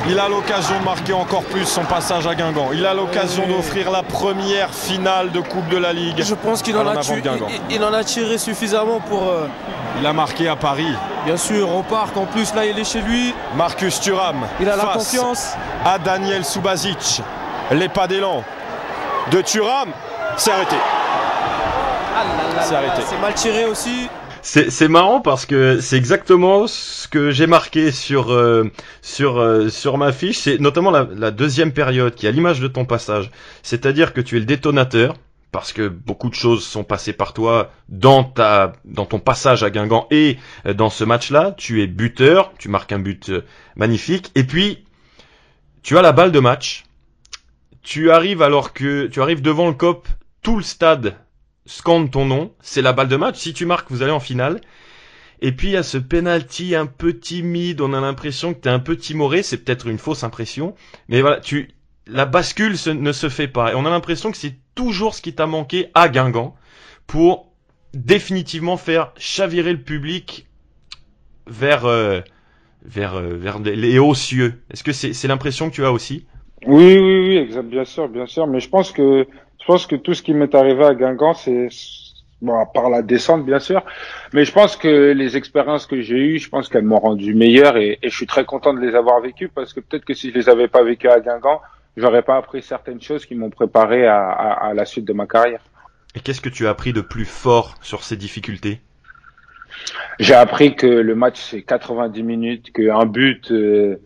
Il a l'occasion de marquer encore plus son passage à Guingamp. Il a l'occasion d'offrir la première finale de Coupe de la Ligue. Je pense qu'il en, a tu- il, il en a tiré suffisamment pour. euh, Il a marqué à Paris. bien sûr, au parc. En plus, là, il est chez lui. Marcus Thuram. Il a la confiance. À Daniel Subasic. Les pas d'élan de Thuram. C'est arrêté. Ah C'est arrêté. C'est mal tiré aussi. C'est marrant parce que c'est exactement ce que j'ai marqué sur euh, sur euh, sur ma fiche. C'est notamment la, la deuxième période qui est à l'image de ton passage. C'est-à-dire que tu es le détonateur parce que beaucoup de choses sont passées par toi dans ta dans ton passage à Guingamp et euh, dans ce match-là. Tu es buteur, tu marques un but euh, magnifique et puis tu as la balle de match. Tu arrives alors que tu arrives devant le cop, tout le stade scande ton nom, c'est la balle de match. Si tu marques, vous allez en finale. Et puis il y a ce penalty un peu timide, on a l'impression que t'es un peu timoré, c'est peut-être une fausse impression, mais voilà, tu la bascule ne se fait pas. Et on a l'impression que c'est toujours ce qui t'a manqué à Guingamp pour définitivement faire chavirer le public vers euh, vers euh, vers les- hauts cieux. Est-ce que c'est c'est l'impression que tu as aussi? Oui, oui, oui, exact, bien sûr, bien sûr. Mais je pense que pense que tout ce qui m'est arrivé à Guingamp, c'est bon, à part la descente, bien sûr. Mais je pense que les expériences que j'ai eues, je pense qu'elles m'ont rendu meilleur et, et je suis très content de les avoir vécues parce que peut-être que si je les avais pas vécues à Guingamp, j'aurais pas appris certaines choses qui m'ont préparé à, à, à la suite de ma carrière. Et qu'est-ce que tu as appris de plus fort sur ces difficultés? J'ai appris que le match c'est 90 minutes, qu'un but, euh,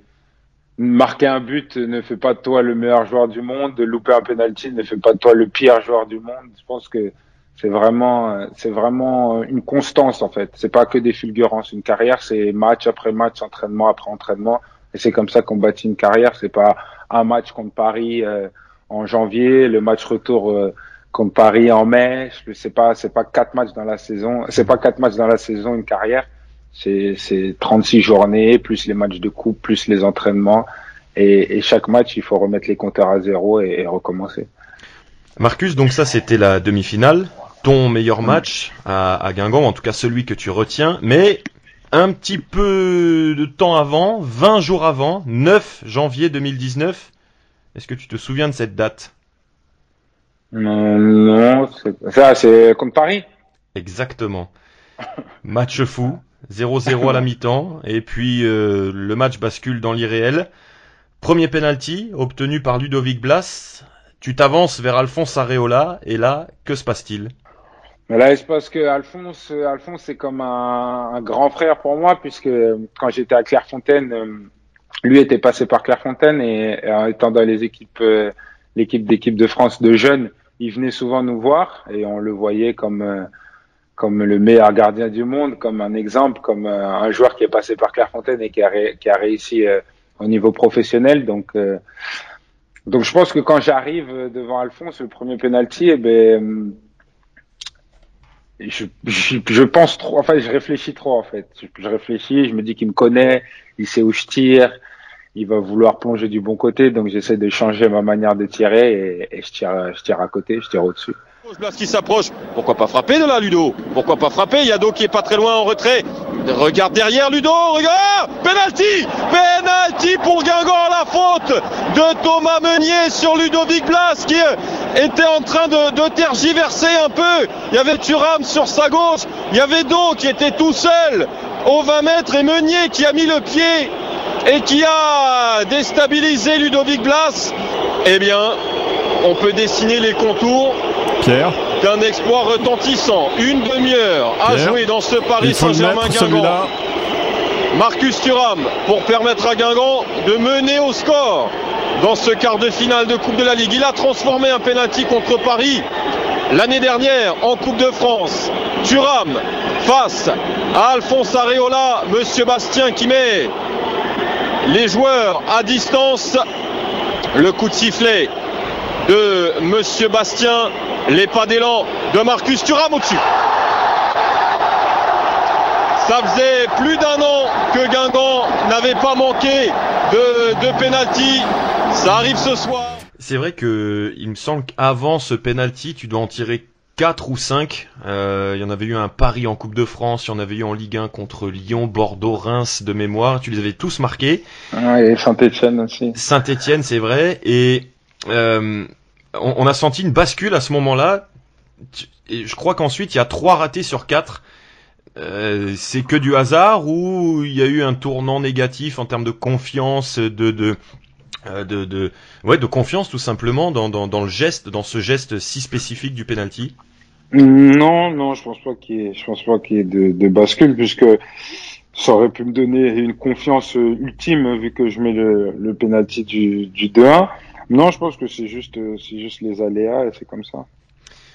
marquer un but ne fait pas de toi le meilleur joueur du monde, louper un penalty ne fait pas de toi le pire joueur du monde. Je pense que c'est vraiment, euh, c'est vraiment une constance en fait. C'est pas que des fulgurances. Une carrière, c'est match après match, entraînement après entraînement, et c'est comme ça qu'on bâtit une carrière. C'est pas un match contre Paris euh, en janvier, le match retour. euh, contre Paris en mai, c'est pas c'est pas quatre matchs dans la saison, c'est pas quatre matchs dans la saison une carrière, c'est c'est 36 journées plus les matchs de coupe plus les entraînements Et, et, chaque match, il faut remettre les compteurs à zéro et, et recommencer. Marcus, donc ça c'était la demi-finale, ton meilleur match à, à, Guingamp, en tout cas celui que tu retiens, mais un petit peu de temps avant, 20 jours avant, 9 janvier 2019, est-ce que tu te souviens de cette date? Non, non ça c'est comme Paris? Exactement. Match fou, 0-0 à la mi-temps, et puis euh, le match bascule dans l'irréel. Premier penalty obtenu par Ludovic Blas. Tu t'avances vers Alphonse Areola, et là, que se passe-t-il? Là, il se passe que Alphonse, Alphonse c'est comme un, grand frère pour moi, puisque quand j'étais à Clairefontaine, euh, lui était passé par Clairefontaine, et, et étant dans les équipes, euh, l'équipe d'équipe de France de jeunes, il venait souvent nous voir, et on le voyait comme euh, comme le meilleur gardien du monde, comme un exemple, comme un joueur qui est passé par Clairefontaine et qui a, qui a réussi au niveau professionnel. Donc donc je pense que quand j'arrive devant Alphonse, le premier penalty, eh ben, je, pense trop, enfin je réfléchis trop en fait. Je, je réfléchis, je me dis qu'il me connaît, il sait où je tire, il va vouloir plonger du bon côté, donc j'essaie de changer ma manière de tirer et, et je tire, je tire à côté, je tire au-dessus. Blas qui s'approche. Pourquoi pas frapper de là, Ludo? Pourquoi pas frapper? Yado qui est pas très loin en retrait. Regarde derrière Ludo, regarde Penalty Penalty pour Guingamp, la faute de Thomas Meunier sur Ludovic Blas qui était en train de, tergiverser un peu. Il y avait Thuram sur sa gauche, il y avait Do qui était tout seul au 20 mètres et Meunier qui a mis le pied et qui a déstabilisé Ludovic Blas. Eh bien, on peut dessiner les contours Pierre. d'un exploit retentissant. Une demi-heure à jouer dans ce Paris Saint-Germain-Guingamp. Marcus Thuram pour permettre à Guingamp de mener au score dans ce quart de finale de Coupe de la Ligue. Il a transformé un penalty contre Paris l'année dernière en Coupe de France. Thuram face à Alphonse Areola, Monsieur Bastien qui met les joueurs à distance. Le coup de sifflet de Monsieur Bastien, les pas d'élan de Marcus Thuram au-dessus. Ça faisait plus d'un an que Guingamp n'avait pas manqué de, de penalty. Ça arrive ce soir. C'est vrai que il me semble qu'avant ce penalty, tu dois en tirer 4 ou 5. Euh, il y en avait eu un Paris en Coupe de France, il y en avait eu en Ligue 1 contre Lyon, Bordeaux, Reims de mémoire. Tu les avais tous marqués. Ah, et Saint-Etienne aussi. Saint-Etienne, c'est vrai. Et on, on, a senti une bascule à ce moment-là. Et je crois qu'ensuite, il y a 3 ratés sur 4. Euh, c'est que du hasard ou il y a eu un tournant négatif en termes de confiance, de, de, de, de, ouais, de confiance tout simplement dans, dans, le geste, dans ce geste si spécifique du penalty? Non, non, je pense pas qu'il je pense pas qu'il y ait de, bascule puisque ça aurait pu me donner une confiance ultime vu que je mets le, le penalty du, du 2-1. Non, je pense que c'est juste, c'est juste les aléas et c'est comme ça.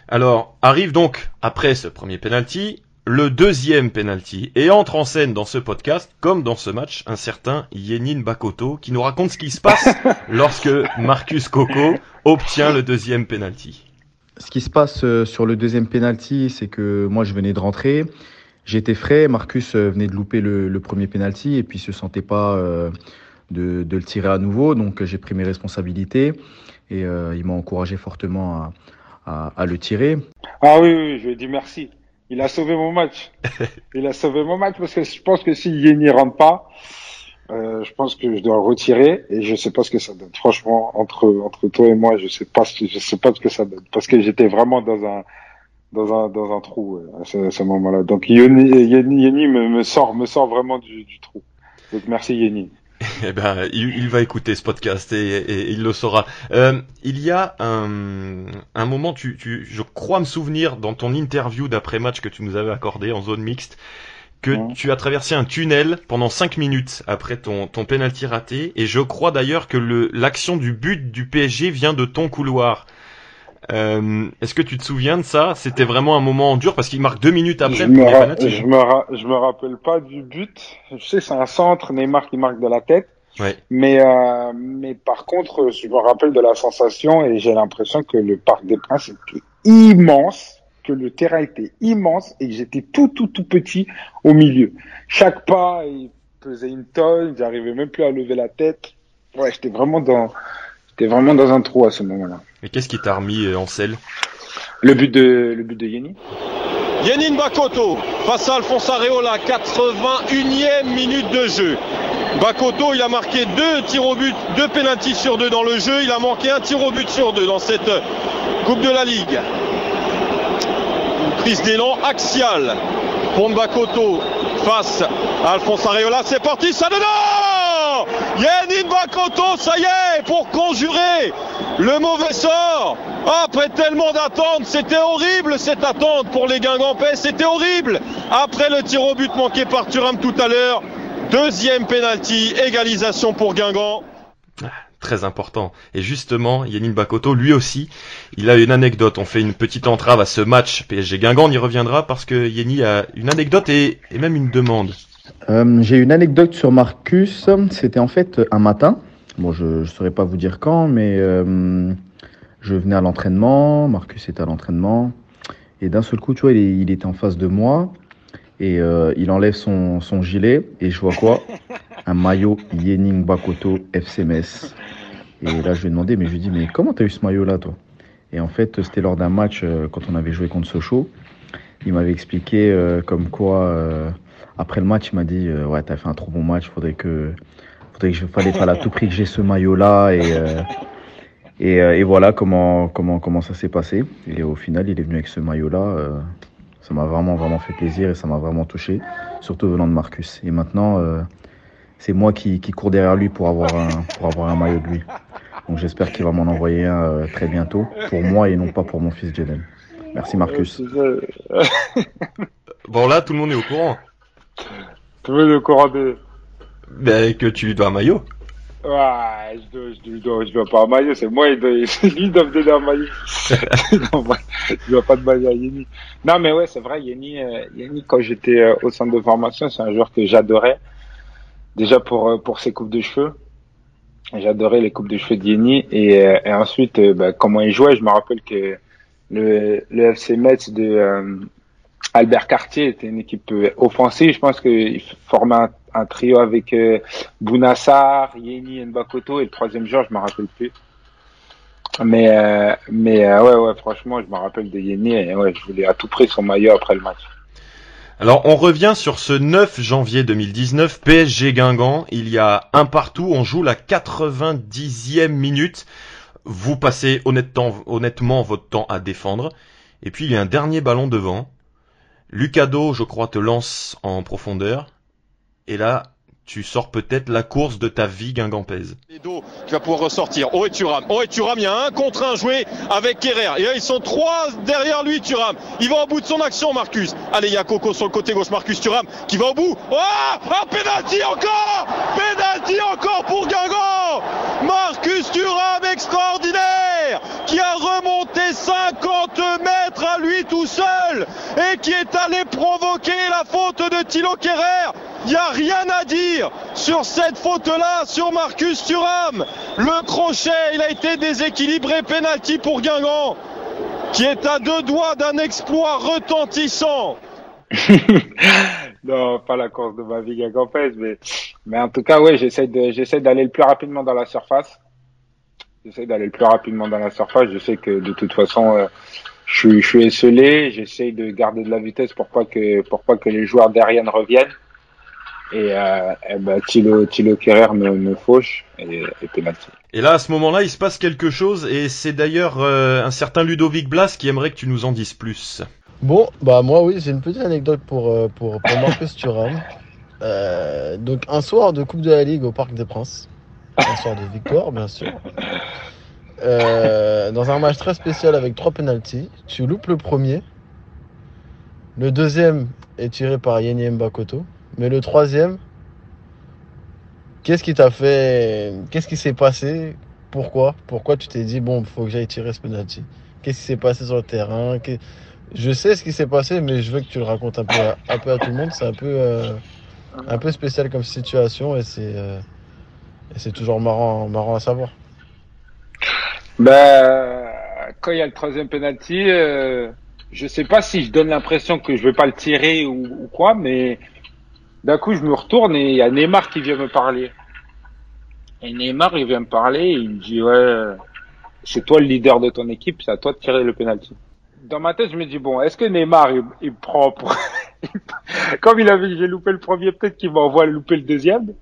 Alors arrive donc après ce premier penalty le deuxième penalty et entre en scène dans ce podcast, comme dans ce match, un certain Yenin Bakoto qui nous raconte ce qui se passe lorsque Marcus Coco obtient le deuxième penalty. Ce qui se passe sur le deuxième penalty, c'est que moi je venais de rentrer, j'étais frais, Marcus venait de louper le, le premier penalty et puis se sentait pas euh, de, de, le tirer à nouveau, donc j'ai pris mes responsabilités et euh, il m'a encouragé fortement à, à, à, le tirer. Ah oui, oui, je lui ai dit merci. Il a sauvé mon match. Il a sauvé mon match parce que je pense que si Yeni rentre pas, euh, je pense que je dois retirer et je sais pas ce que ça donne. Franchement, entre entre toi et moi, je sais pas ce que, je sais pas ce que ça donne parce que j'étais vraiment dans un dans un dans un trou à ce, à ce moment-là. Donc Yeni, Yeni, Yeni me, me sort me sort vraiment du, du trou. Donc merci Yeni. Eh ben, il, il, va écouter ce podcast et, et, et il le saura. Euh, il y a un, un moment, tu, tu, je crois me souvenir dans ton interview d'après-match que tu nous avais accordé en zone mixte, que Mmh. tu as traversé un tunnel pendant 5 minutes après ton, ton penalty raté. Et je crois d'ailleurs que l'action du but du PSG vient de ton couloir. Euh, Est-ce que tu te souviens de ça? C'était vraiment un moment dur parce qu'il marque deux minutes après je me, je, me je me rappelle pas du but. Je sais, c'est un centre, Neymar qui marque de la tête. Ouais. Mais, euh, mais par contre, je me rappelle de la sensation et j'ai l'impression que le Parc des Princes était immense, que le terrain était immense et que j'étais tout, tout, tout petit au milieu. Chaque pas, il pesait une tonne, j'arrivais même plus à lever la tête. Ouais, j'étais vraiment dans, j'étais vraiment dans un trou à ce moment-là. Et qu'est-ce qui t'a remis euh, en selle? Le but de, le but de Yeni. Yenin Bakoto face à Alphonse Areola, 81e minute de jeu. Bakoto, il a marqué deux tirs au but, deux pénalties sur deux dans le jeu. Il a manqué un tir au but sur deux dans cette Coupe de la Ligue. Une prise d'élan axiale pour Bakoto face à Alphonse Areola. C'est parti, ça dedans Yenin Bakoto, ça y est, pour conjurer le mauvais sort. Après tellement d'attentes, c'était horrible cette attente pour les Guingampais, c'était horrible. Après le tir au but manqué par Thuram tout à l'heure, deuxième penalty, égalisation pour Guingamp. Très important. Et justement, Yannick Bakoto, lui aussi, il a une anecdote. On fait une petite entrave à ce match PSG Guingamp, on y reviendra parce que Yenny a une anecdote et, et même une demande. Euh, J'ai une anecdote sur Marcus. C'était en fait un matin. Bon, je ne saurais pas vous dire quand, mais euh, je venais à l'entraînement. Marcus était à l'entraînement. Et d'un seul coup, tu vois, il, il, était en face de moi. Et euh, il enlève son, son, gilet. Et je vois quoi? Un maillot Yening Bakoto FC Metz. Et là, je lui ai demandé, mais je lui ai dit, mais comment t'as eu ce maillot-là, toi? Et en fait, c'était lors d'un match, euh, quand on avait joué contre Sochaux. Il m'avait expliqué euh, comme quoi, euh, après le match, il m'a dit, ouais, t'as fait un trop bon match, faudrait que, faudrait que je fallait pas à tout prix que j'ai ce maillot-là. Et, et, voilà comment, comment, comment ça s'est passé. Et au final, il est venu avec ce maillot-là. ça m'a vraiment, vraiment fait plaisir et ça m'a vraiment touché, surtout venant de Marcus. Et maintenant, c'est moi qui, qui cours derrière lui pour avoir un, pour avoir un maillot de lui. Donc j'espère qu'il va m'en envoyer un euh, très bientôt, pour moi et non pas pour mon fils Jaden. Merci Marcus. bon là, tout le monde est au courant. Tout le monde est au courant de... Ben, que tu lui dois un maillot. Ouais, je dois, je dois, je dois pas un maillot, c'est moi, il doit, lui doit me donner un maillot. je dois pas de maillot à Yeni. Non mais ouais, c'est vrai, Yeni, euh, Yeni quand j'étais euh, au centre de formation, c'est un joueur que j'adorais. Déjà pour, euh, pour ses coupes de cheveux. J'adorais les coupes de cheveux d'Yeni et, euh, et ensuite euh, bah, comment il jouait. Je me rappelle que le, FC Metz de Albert Cartier était une équipe offensive. Je pense qu'il formait un, un, trio avec euh, Bounassar, Yeni, Nbakoto et le troisième joueur, je me rappelle plus. Mais euh, mais ouais ouais franchement je me rappelle de Yeni et ouais je voulais à tout prix son maillot après le match. Alors on revient sur ce 9 janvier 2019, PSG Guingamp, il y a un partout, on joue la 90e minute, vous passez honnêtement, honnêtement votre temps à défendre, et puis il y a un dernier ballon devant, Lucado je crois te lance en profondeur, et là tu sors peut-être la course de ta vie guingampaise. Edo qui pouvoir ressortir. Oh et Thuram. Oh et Thuram, il y a un contre un joué avec Kerrer. Et là, ils sont trois derrière lui, Thuram. Il va au bout de son action, Marcus. Allez, il y a Coco sur le côté gauche, Marcus Thuram qui va au bout. Oh Un penalty encore Penalty encore pour Guingamp Marcus Thuram extraordinaire qui a remonté 50 mètres à lui tout seul et qui est allé provoquer la faute de Thilo Kerrer. Il n'y a rien à dire sur cette faute-là, sur Marcus Thuram. Le crochet, il a été déséquilibré, penalty pour Guingamp, qui est à deux doigts d'un exploit retentissant. non, pas la course de ma vie guingampaise, mais, mais en tout cas, j'essaie d'aller le plus rapidement dans la surface. J'essaie d'aller le plus rapidement dans la surface. Je sais que de toute façon, euh, je suis, esselé. J'essaie de garder de la vitesse pour que, pour pas que les joueurs derrière ne reviennent. Et, euh, et ben, Thilo, Thilo Kerrer me, me fauche et, et pénalty. Et là, à ce moment-là, il se passe quelque chose, et c'est d'ailleurs euh, un certain Ludovic Blas qui aimerait que tu nous en dises plus. Bon, bah moi oui, j'ai une petite anecdote pour, euh, pour, pour Marcus Thuram. Euh, donc un soir de Coupe de la Ligue au Parc des Princes, un soir de victoire bien sûr. Euh, dans un match très spécial avec trois penalties, tu loupes le premier. Le deuxième est tiré par Yeni Mbakoto. Mais le troisième, qu'est-ce qui t'a fait. Qu'est-ce qui s'est passé? Pourquoi? Pourquoi tu t'es dit, bon, il faut que j'aille tirer ce penalty? Qu'est-ce qui s'est passé sur le terrain? Je sais ce qui s'est passé, mais je veux que tu le racontes un peu à, tout le monde. C'est un peu, euh, un peu spécial comme situation et c'est, euh, c'est toujours marrant, marrant à savoir. Ben, quand il y a le troisième penalty, euh, je sais pas si je donne l'impression que je vais pas le tirer ou quoi, mais d'un coup, je me retourne et il y a Neymar qui vient me parler. Et Neymar, il vient me parler, il me dit, ouais, c'est toi le leader de ton équipe, c'est à toi de tirer le penalty. Dans ma tête, je me dis, bon, est-ce que Neymar, il, il prend pour... Comme il avait, j'ai loupé le premier, peut-être qu'il m'envoie louper le deuxième.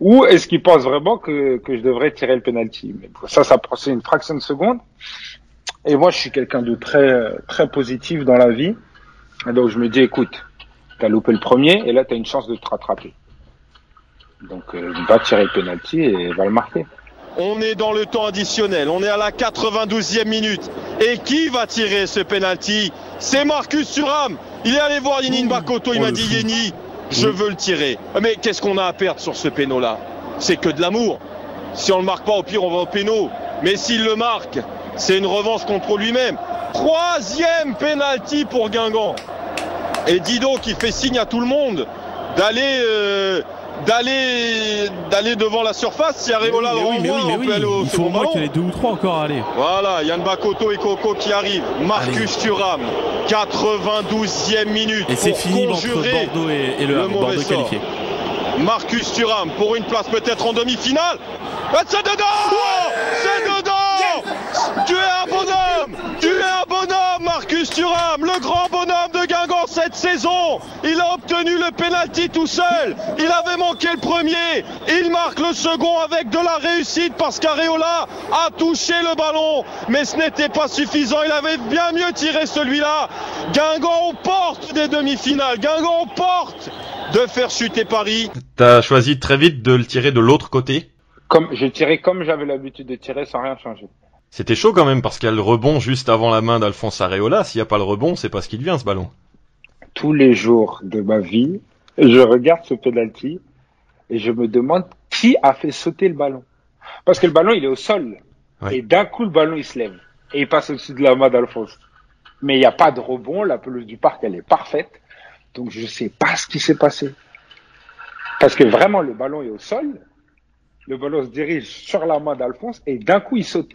Ou est-ce qu'il pense vraiment que, que je devrais tirer le penalty? Mais ça, ça c'est une fraction de seconde. Et moi, je suis quelqu'un de très très positif dans la vie. Et donc je me dis, écoute, t'as loupé le premier, et là t'as une chance de te rattraper. Donc euh, va tirer le penalty et va le marquer. On est dans le temps additionnel, on est à la 92e minute. Et qui va tirer ce penalty? C'est Marcus Thuram. Il est allé voir Yenin Bakoto, il m'a dit Yeni, je veux le tirer. Mais qu'est-ce qu'on a à perdre sur ce péno là C'est que de l'amour. Si on le marque pas, au pire on va au péno. Mais s'il le marque, c'est une revanche contre lui-même. Troisième penalty pour Guingamp. Et Dido qui fait signe à tout le monde d'aller euh, d'aller d'aller devant la surface. Si Areola le Mais oui, mais oui, aller au Il faut au moins qu'il y ait deux ou trois encore à aller. Voilà, Yann Bakoto et Coco qui arrivent. Marcus Thuram, 92e minute. Et c'est fini entre Bordeaux et, et le, mauvais Bordeaux sort. Marcus Thuram pour une place peut-être en demi-finale. C'est dedans C'est dedans Tu es un bonhomme Tu es un bonhomme, Marcus Thuram, le grand bonhomme de Guingamp cette saison. Il a obtenu le penalty tout seul. Il avait manqué le premier. Il marque le second avec de la réussite parce qu'Areola a touché le ballon. Mais ce n'était pas suffisant. Il avait bien mieux tiré celui-là. Guingamp aux portes des demi-finales. Guingamp aux portes de faire chuter Paris. T'as choisi très vite de le tirer de l'autre côté. Comme j'ai tiré comme j'avais l'habitude de tirer sans rien changer. C'était chaud quand même parce qu'il y a le rebond juste avant la main d'Alphonse Areola. S'il n'y a pas le rebond, c'est pas ce qu'il devient ce ballon. Tous les jours de ma vie, je regarde ce penalty et je me demande qui a fait sauter le ballon. Parce que le ballon il est au sol et d'un coup le ballon il se lève et il passe au-dessus de la main d'Alphonse. Mais il n'y a pas de rebond, la pelouse du parc elle est parfaite. Donc je sais pas ce qui s'est passé. Parce que vraiment le ballon est au sol, le ballon se dirige sur la main d'Alphonse et d'un coup il saute.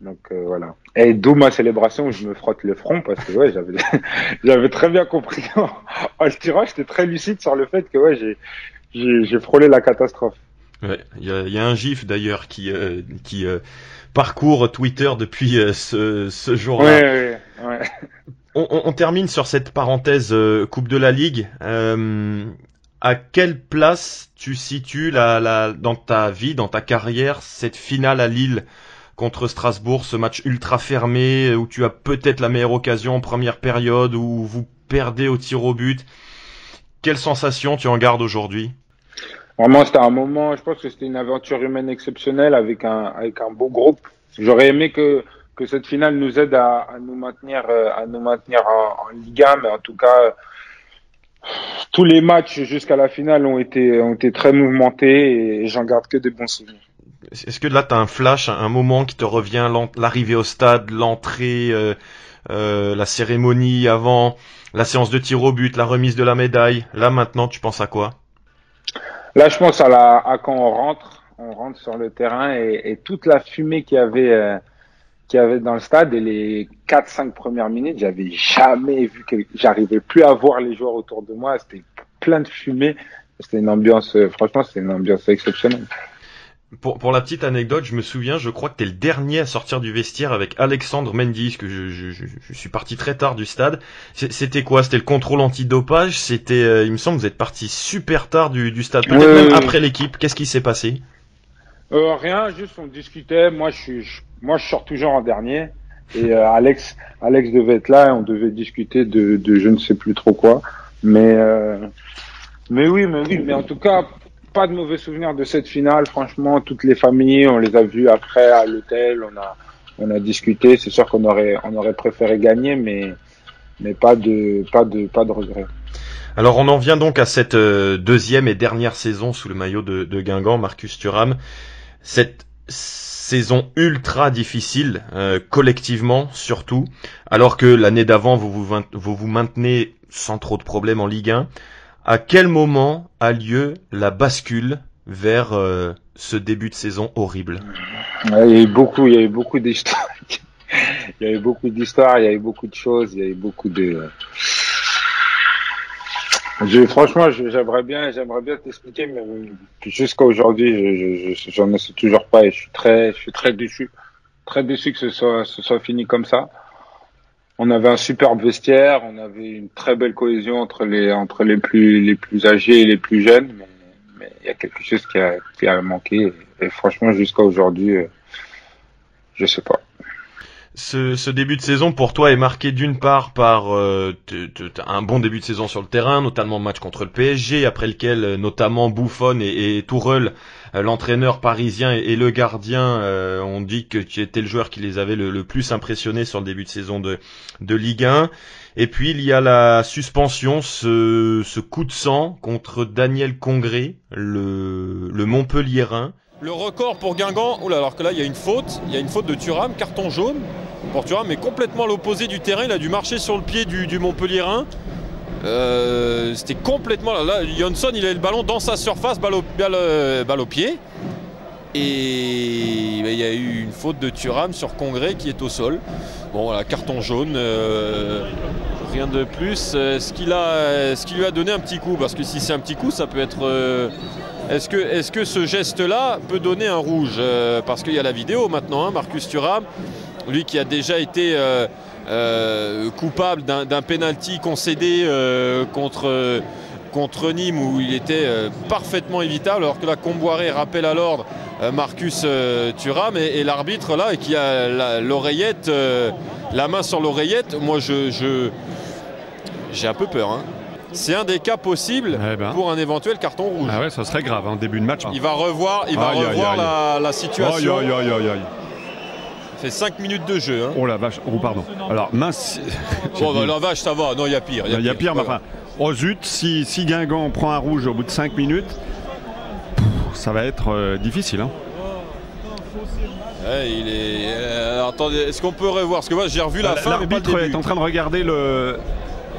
Donc euh, voilà. Et d'où ma célébration où je me frotte le front parce que ouais, j'avais j'avais très bien compris en, en le tirant, j'étais très lucide sur le fait que ouais, j'ai j'ai j'ai frôlé la catastrophe. Ouais, il y a, il y a un gif d'ailleurs qui euh, qui euh, parcourt Twitter depuis ce, ce jour-là. Ouais, ouais, ouais. On, on- termine sur cette parenthèse euh, Coupe de la Ligue. Euh, à quelle place tu situes la, la, dans ta vie, dans ta carrière, cette finale à Lille contre Strasbourg, ce match ultra fermé euh, où tu as peut-être la meilleure occasion en première période, où vous perdez au tir au but? Quelle sensation tu en gardes aujourd'hui? Vraiment, c'était un moment, je pense que c'était une aventure humaine exceptionnelle avec un, avec un beau groupe. J'aurais aimé que, que cette finale nous aide à, à nous maintenir, euh, à nous maintenir en, en Ligue 1, mais en tout cas, tous les matchs jusqu'à la finale ont été, ont été très mouvementés et j'en garde que des bons souvenirs. Est-ce que là, tu as un flash, un moment qui te revient, l'arrivée au stade, l'entrée, euh, euh, la cérémonie avant, la séance de tir au but, la remise de la médaille? Là, maintenant, tu penses à quoi? Là, je pense à, la, à quand on rentre, on rentre sur le terrain et, et toute la fumée qu'il y avait, euh, qu'il y avait dans le stade et les 4-5 premières minutes, j'avais jamais vu que j'arrivais plus à voir les joueurs autour de moi. C'était plein de fumée. C'était une ambiance, euh, franchement, c'était une ambiance exceptionnelle. pour, pour la petite anecdote, je me souviens, je crois que t'es le dernier à sortir du vestiaire avec Alexandre Mendy, que je, je, je, je suis parti très tard du stade. C'était quoi? C'était le contrôle antidopage? C'était, euh, il me semble, vous êtes parti super tard du, du stade, peut-être même après l'équipe. Qu'est-ce qui s'est passé? Euh, rien, juste on discutait. Moi, je suis, je- moi, je sors toujours en dernier. Et euh, Alex, Alex devait être là. Et on devait discuter de, de je ne sais plus trop quoi. Mais, euh, mais oui, mais oui. Mais en tout cas, pas de mauvais souvenirs de cette finale. Franchement, toutes les familles, on les a vues après à l'hôtel. On a, on a discuté. C'est sûr qu'on aurait, on aurait préféré gagner, mais, mais pas de, pas de, pas de regret. Alors on en vient donc à cette euh, deuxième et dernière saison sous le maillot de, de Guingamp, Marcus Thuram. Cette saison ultra difficile, euh, collectivement surtout, alors que l'année d'avant vous vous, vous vous maintenez sans trop de problèmes en Ligue 1. À quel moment a lieu la bascule vers euh, ce début de saison horrible? Il y a eu beaucoup, il y a eu beaucoup d'histoires. il y a eu beaucoup d'histoires, il y a eu beaucoup de choses, il y a eu beaucoup de. Franchement, j'aimerais bien, j'aimerais bien t'expliquer, mais jusqu'à aujourd'hui, je, je, je- j'en sais toujours pas et je suis très, je suis très déçu, très déçu que ce soit, ce soit fini comme ça. On avait un superbe vestiaire, on avait une très belle cohésion entre les, entre les plus, les plus âgés et les plus jeunes, mais, mais il y a quelque chose qui a, qui a manqué et, et franchement, jusqu'à aujourd'hui, euh, je sais pas. Ce, ce début de saison pour toi est marqué d'une part par euh, un bon début de saison sur le terrain, notamment match contre le PSG, après lequel euh, notamment Buffon et, et Tourelle, euh, l'entraîneur parisien et, et le gardien, euh, ont dit que tu étais le joueur qui les avait le, le plus impressionnés sur le début de saison de, de Ligue 1. Et puis il y a la suspension, ce, ce coup de sang contre Daniel Congré, le, le Montpellierin. Le record pour Guingamp, oula, alors que là il y a une faute, il y a une faute de Thuram, carton jaune pour Thuram, mais complètement à l'opposé du terrain, il a dû marcher sur le pied du, du Montpellierin. Euh, C'était complètement là, Johnson il a le ballon dans sa surface, balle au, euh, pied. Et ben, il y a eu une faute de Thuram sur Congré qui est au sol. Bon voilà, carton jaune, euh, rien de plus. Est-ce qu'il a, est-ce qu'il lui a donné un petit coup Parce que si c'est un petit coup, ça peut être. est-ce que, est que ce geste-là peut donner un rouge? Parce qu'il y a la vidéo maintenant, hein, Marcus Thuram, lui qui a déjà été euh, euh, coupable d'un penalty concédé euh, contre, contre Nîmes où il était parfaitement évitable, alors que la Comboiré rappelle à l'ordre Marcus Thuram et, et l'arbitre là qui a la- l'oreillette, la main sur l'oreillette. Moi, je, j'ai un peu peur. hein. C'est un des cas possibles pour un éventuel carton rouge. Ah ouais, ça serait grave, un début de match. Il va revoir, il va Aïe, aïe, revoir aïe. La, la situation. Aïe, aïe, aïe, aïe, aïe. Ça fait 5 minutes de jeu. hein. Oh la vache, oh pardon. Alors mince. dit- bah, la vache, ça va. Non, il y a pire. Il y a pire, mais enfin, oh zut, si, si Guingamp prend un rouge au bout de 5 minutes, pff, ça va être euh, difficile. Hein. Ouais, il est. euh, alors, attendez, est-ce qu'on peut revoir? Parce que moi, j'ai revu la, fin, pas le L'arbitre est en train de regarder le,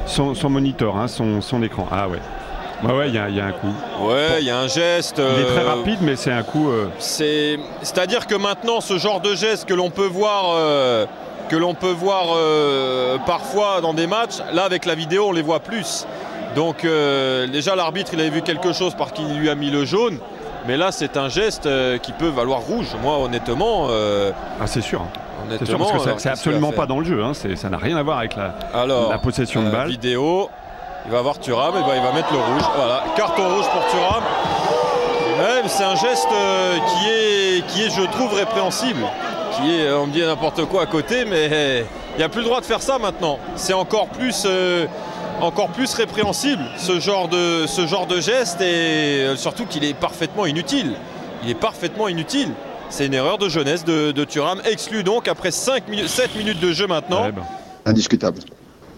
son, son moniteur, hein, son, son écran. Ah ouais. Ouais, ouais, il y, a- il y a un coup. Ouais, il y a un geste. Il est très euh, rapide, mais c'est un coup. euh, C'est, c'est-à-dire que maintenant, ce genre de geste que l'on peut voir, euh, que l'on peut voir parfois dans des matchs, là avec la vidéo, on les voit plus. Donc déjà, l'arbitre, il avait vu quelque chose par qu'il lui a mis le jaune, mais là, c'est un geste qui peut valoir rouge. Moi, honnêtement. Ah, c'est sûr. C'est sûr, honnêtement, parce que c'est- c'est absolument pas dans le jeu. Hein. c'est- Ça n'a rien à voir avec la, Alors, la possession de balle. vidéo, il va avoir Thuram, et ben il va mettre le rouge. Voilà, carton rouge pour Thuram. Ouais, c'est un geste euh, qui est, qui est, je trouve, répréhensible. Qui est, on me dit n'importe quoi à côté, mais il n'y a plus le droit de faire ça maintenant. C'est encore plus, euh, encore plus répréhensible ce genre de, ce genre de geste et euh, surtout qu'il est parfaitement inutile. Il est parfaitement inutile. C'est une erreur de jeunesse de, de Thuram, exclu donc après 5 minutes, 7 minutes de jeu maintenant. Indiscutable.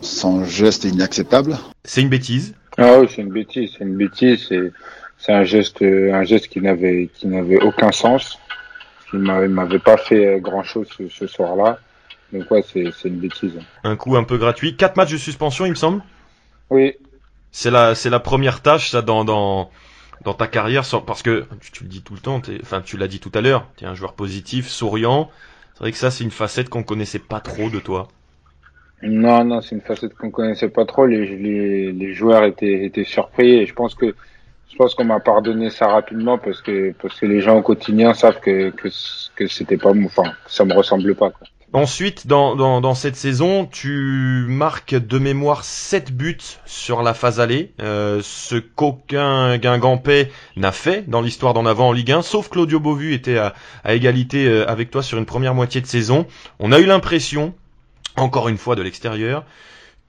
Son geste est inacceptable. C'est une bêtise. Ah oui, c'est une bêtise, c'est une bêtise, c'est, c'est un geste, un geste qui n'avait, qui n'avait aucun sens, qui m'avait, m'avait pas fait grand chose ce, ce soir-là. Donc ouais, c'est, c'est une bêtise. Un coup un peu gratuit. Quatre matchs de suspension, il me semble. Oui. C'est la, c'est la première tâche, ça, dans, dans, dans ta carrière, parce que tu, tu le dis tout le temps, enfin, tu l'as dit tout à l'heure, tu es un joueur positif, souriant. C'est vrai que ça, c'est une facette qu'on connaissait pas trop de toi. Non, non, c'est une facette qu'on connaissait pas trop. Les, les, les joueurs étaient, étaient surpris et je pense que, je pense qu'on m'a pardonné ça rapidement parce que, parce que les gens au quotidien savent que, que, que c'était pas, mon- enfin, ça me ressemble pas, quoi. Ensuite, dans, dans, dans cette saison, tu marques de mémoire 7 buts sur la phase allée, euh, ce qu'aucun Guingampais n'a fait dans l'histoire d'en avant en Ligue 1, sauf Claudio Beauvu était à, à égalité euh, avec toi sur une première moitié de saison. On a eu l'impression, encore une fois de l'extérieur,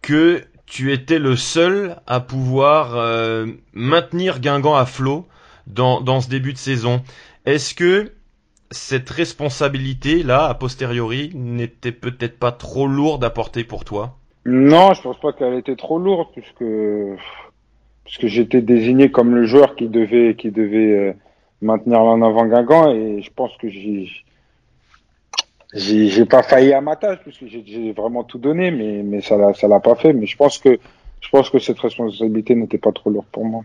que tu étais le seul à pouvoir euh, maintenir Guingamp à flot dans, dans ce début de saison. Est-ce que cette responsabilité là, a posteriori, n'était peut-être pas trop lourde à porter pour toi? Non, je pense pas qu'elle était trop lourde puisque puisque j'étais désigné comme le joueur qui devait qui devait euh, maintenir l'en avant Guingamp et je pense que j'ai j'ai pas failli à ma tâche puisque j'ai j'ai vraiment tout donné mais mais ça l'a ça l'a pas fait mais je pense que je pense que cette responsabilité n'était pas trop lourde pour moi.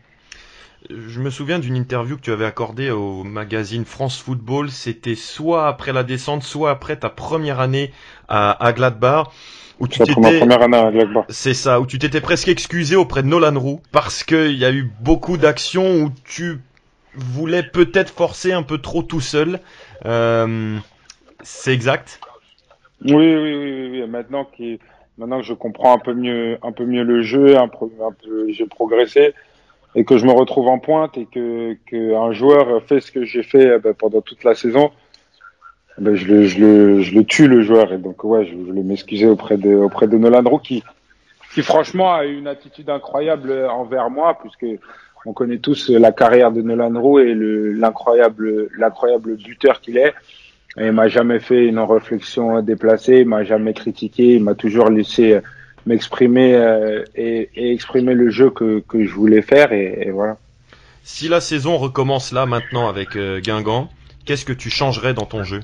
Je me souviens d'une interview que tu avais accordée au magazine France Football. C'était soit après la descente, soit après ta première année à, à Gladbach. où tu c'est ça, où tu t'étais presque excusé auprès de Nolan Roux parce qu'il y a eu beaucoup d'actions où tu voulais peut-être forcer un peu trop tout seul. Euh, c'est exact. Oui, oui, oui, oui. Maintenant, qui, maintenant que je comprends un peu mieux, un peu mieux le jeu, un, peu, j'ai progressé et que je me retrouve en pointe et que, que un joueur fait ce que j'ai fait eh ben, pendant toute la saison, eh ben, je, le, je, le, je le tue le joueur et donc ouais, je, je voulais m'excuser auprès de, auprès de Nolan Roux qui, qui franchement a eu une attitude incroyable envers moi puisque on connaît tous la carrière de Nolan Roux et le, l'incroyable, l'incroyable buteur qu'il est. Il m'a jamais fait une réflexion déplacée, il m'a jamais critiqué, il m'a toujours laissé m'exprimer euh, et, et, exprimer le jeu que, que je voulais faire et, et, voilà. Si la saison recommence là maintenant avec euh, Guingamp, qu'est-ce que tu changerais dans ton jeu?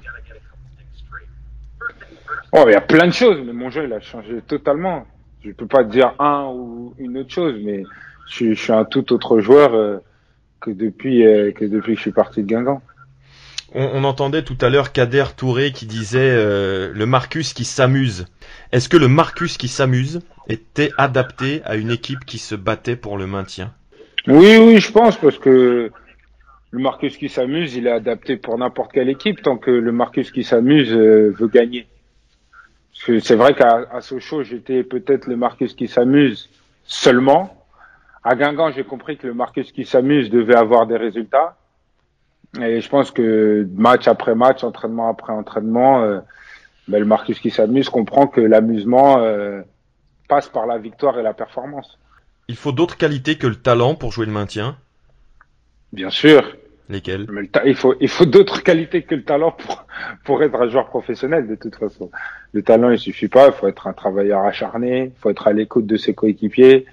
Oh, il y a plein de choses, mais mon jeu il a changé totalement. Je peux pas dire un ou une autre chose, mais je, je suis un tout autre joueur euh, que depuis que depuis que je suis parti de Guingamp. On, entendait tout à l'heure Kader Touré qui disait euh, le Marcus qui s'amuse. Est-ce que le Marcus qui s'amuse était adapté à une équipe qui se battait pour le maintien? Oui, oui, je pense parce que le Marcus qui s'amuse, il est adapté pour n'importe quelle équipe tant que le Marcus qui s'amuse euh, veut gagner. C'est vrai qu'à Sochaux, j'étais peut-être le Marcus qui s'amuse seulement. À Guingamp, j'ai compris que le Marcus qui s'amuse devait avoir des résultats. Et je pense que match après match, entraînement après entraînement, euh, ben le Marcus qui s'amuse comprend que l'amusement euh, passe par la victoire et la performance. Il faut d'autres qualités que le talent pour jouer le maintien Bien sûr. Lesquelles? Mais il faut, il faut d'autres qualités que le talent pour, pour être un joueur professionnel de toute façon. Le talent, il suffit pas. Il faut être un travailleur acharné. Il faut être à l'écoute de ses coéquipiers.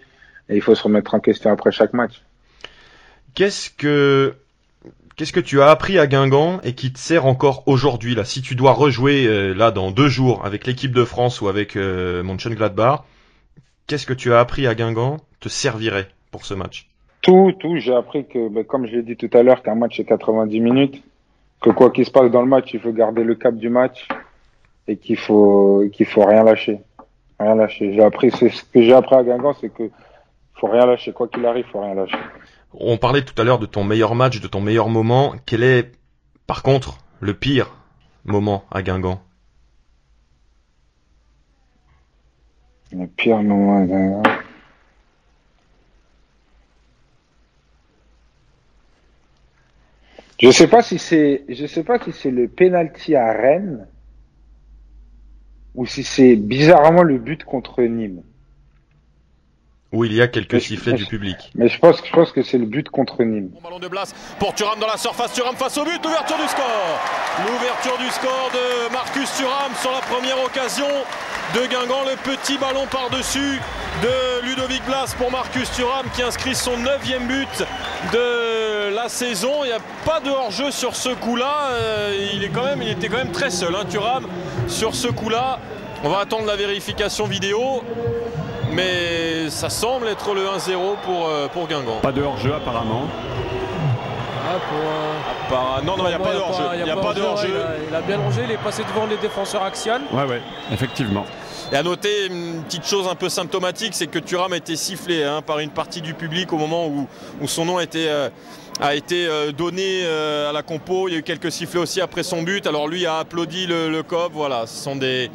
Et il faut se remettre en question après chaque match. Qu'est-ce que Qu'est-ce que tu as appris à Guingamp et qui te sert encore aujourd'hui là Si tu dois rejouer euh, là dans deux jours avec l'équipe de France ou avec euh, Mönchengladbach, qu'est-ce que tu as appris à Guingamp te servirait pour ce match? Tout, tout. J'ai appris que, ben, comme je l'ai dit tout à l'heure, qu'un match est 90 minutes, que quoi qu'il se passe dans le match, il faut garder le cap du match et qu'il faut qu'il faut rien lâcher, rien lâcher. J'ai appris, ce que j'ai appris à Guingamp, c'est que faut rien lâcher, quoi qu'il arrive, faut rien lâcher. On parlait tout à l'heure de ton meilleur match, de ton meilleur moment. Quel est, par contre, le pire moment à Guingamp? Le pire moment à Guingamp. Je sais pas si c'est, je sais pas si c'est le penalty à Rennes ou si c'est bizarrement le but contre Nîmes. Où il y a quelques sifflets mais, du public. Mais je pense, je pense que c'est le but contre Nîmes. Bon ballon de Blas pour Thuram dans la surface, Thuram face au but, l'ouverture du score. L'ouverture du score de Marcus Thuram sur la première occasion de Guingamp, le petit ballon par-dessus de Ludovic Blas pour Marcus Thuram qui inscrit son neuvième but de la saison. Il n'y a pas de hors-jeu sur ce coup-là. Euh, il, est quand même, il était quand même très seul, hein, Thuram, sur ce coup-là. On va attendre la vérification vidéo. Mais ça semble être le 1-0 pour, euh, pour Guingamp. Pas de hors-jeu apparemment. Ah, pour, euh, Appara- Non, non, il n'y a pas de hors-jeu. Il a pas de hors-jeu. Il, a- il a bien rangé, il est passé devant les défenseurs axial. Ouais, ouais, effectivement. Et à noter une petite chose un peu symptomatique, c'est que Thuram a été sifflé hein, par une partie du public au moment où, où son nom a été, euh, a été euh, donné euh, à la compo. Il y a eu quelques sifflets aussi après son but. Alors lui a applaudi le, le COP. Voilà, ce sont des.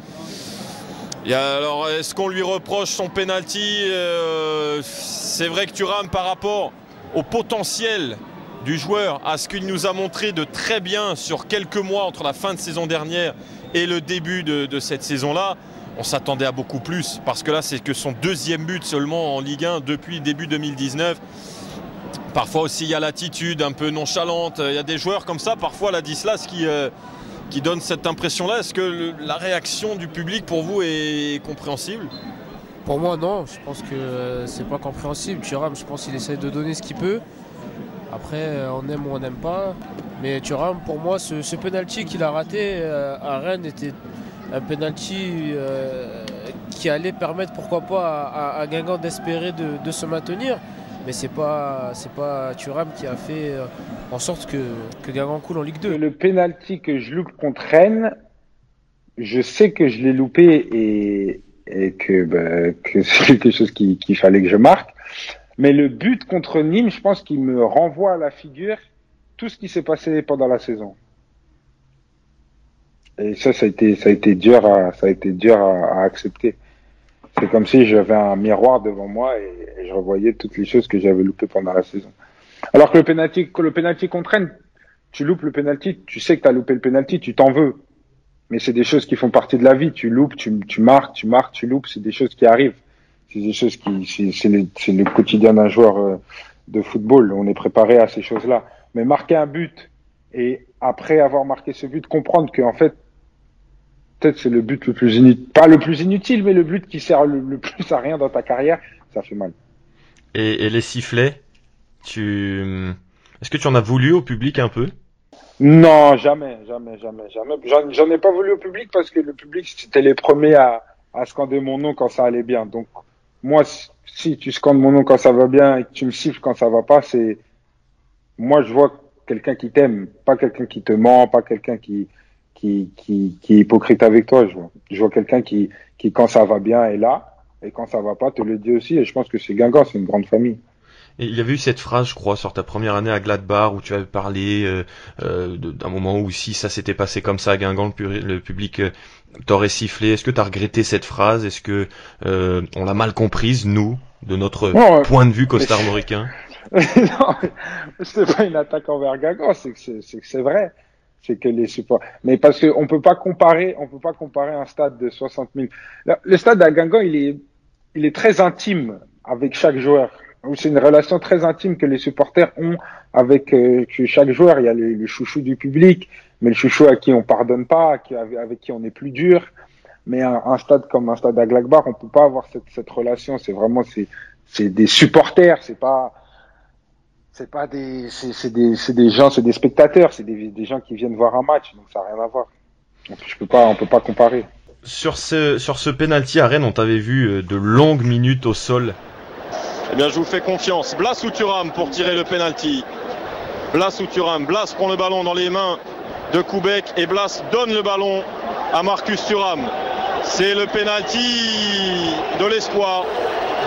Alors, est-ce qu'on lui reproche son penalty Euh, C'est vrai que Thuram, par rapport au potentiel du joueur, à ce qu'il nous a montré de très bien sur quelques mois entre la fin de saison dernière et le début de, cette saison-là, on s'attendait à beaucoup plus. Parce que là, c'est que son deuxième but seulement en Ligue 1 depuis début 2019. Parfois aussi, il y a l'attitude un peu nonchalante. Il y a des joueurs comme ça, parfois Ladislas, qui, euh, qui donnent cette impression-là. Est-ce que la réaction du public pour vous est compréhensible? Pour moi, non. Je pense que euh, c'est pas compréhensible. Thuram, je pense qu'il essaie de donner ce qu'il peut. Après, euh, on aime ou on n'aime pas. Mais Thuram, pour moi, ce, ce penalty qu'il a raté euh, à Rennes était un penalty qui allait permettre, pourquoi pas, à, Guingamp d'espérer de, de se maintenir. Mais c'est pas, c'est pas Thuram qui a fait euh, en sorte que, que coule en Ligue 2. Le penalty que je loupe contre Rennes, je sais que je l'ai loupé et, que, bah, c'est quelque chose qu'il fallait que je marque. Mais le but contre Nîmes, je pense qu'il me renvoie à la figure tout ce qui s'est passé pendant la saison. Et ça, ça a été, ça a été dur à, ça a été dur à, accepter. C'est comme si j'avais un miroir devant moi et, je revoyais toutes les choses que j'avais loupées pendant la saison. Alors que le penalty, le penalty contraigne, tu loupes le penalty, tu sais que tu as loupé le penalty, tu t'en veux. Mais c'est des choses qui font partie de la vie. Tu loupes, tu, tu marques, tu marques, tu loupes, c'est des choses qui arrivent. C'est des choses qui, c'est le, le, quotidien d'un joueur euh, de football. On est préparé à ces choses-là. Mais marquer un but et après avoir marqué ce but, comprendre qu'en fait, peut-être c'est le but le plus inutile, pas le plus inutile, mais le but qui sert le, plus à rien dans ta carrière, ça fait mal. Et, et les sifflets, tu, est-ce que tu en as voulu au public un peu? Non, jamais, jamais, jamais, jamais. J'en ai pas voulu au public parce que le public c'était les premiers à, à scander mon nom quand ça allait bien. Donc moi, si tu scandes mon nom quand ça va bien et que tu me siffles quand ça va pas, c'est moi je vois quelqu'un qui t'aime, pas quelqu'un qui te ment, pas quelqu'un qui qui, qui, qui est hypocrite avec toi. Je vois, je vois quelqu'un qui, qui, quand ça va bien, est là, et quand ça va pas, te le dit aussi. Et je pense que c'est Guingamp, c'est une grande famille. Et il y avait eu cette phrase, je crois, sur ta première année à Gladbach, où tu avais parlé euh, euh d'un moment où si ça s'était passé comme ça à Guingamp, le, public euh, t'aurait sifflé. Est-ce que tu as regretté cette phrase? Est-ce que on l'a mal comprise, nous, de notre point de vue costarmoricain Non, c'est pas une attaque envers Guingamp, c'est que c'est vrai c'est que les supports. Mais parce qu'on peut pas comparer, on peut pas comparer un stade de 60 000. Le stade à Guingamp, il est, il est très intime avec chaque joueur. C'est une relation très intime que les supporters ont avec euh, chaque joueur. Il y a le, chouchou du public, mais le chouchou à qui on pardonne pas, avec, qui on est plus dur. Mais un, stade comme un stade à Glagbar, on peut pas avoir cette, cette relation. C'est vraiment c'est c'est des supporters. C'est pas c'est pas des, c'est des, des gens, c'est des spectateurs, c'est des, des, gens qui viennent voir un match, donc ça n'a rien à voir. Donc je peux pas, on peut pas comparer. Sur ce, sur ce penalty à Rennes, on t'avait vu euh, de longues minutes au sol. Eh bien, je vous fais confiance. Blas ou Thuram pour tirer le penalty? Blas ou Thuram? Blas prend le ballon dans les mains de Koubek et Blas donne le ballon à Marcus Thuram. C'est le penalty de l'espoir.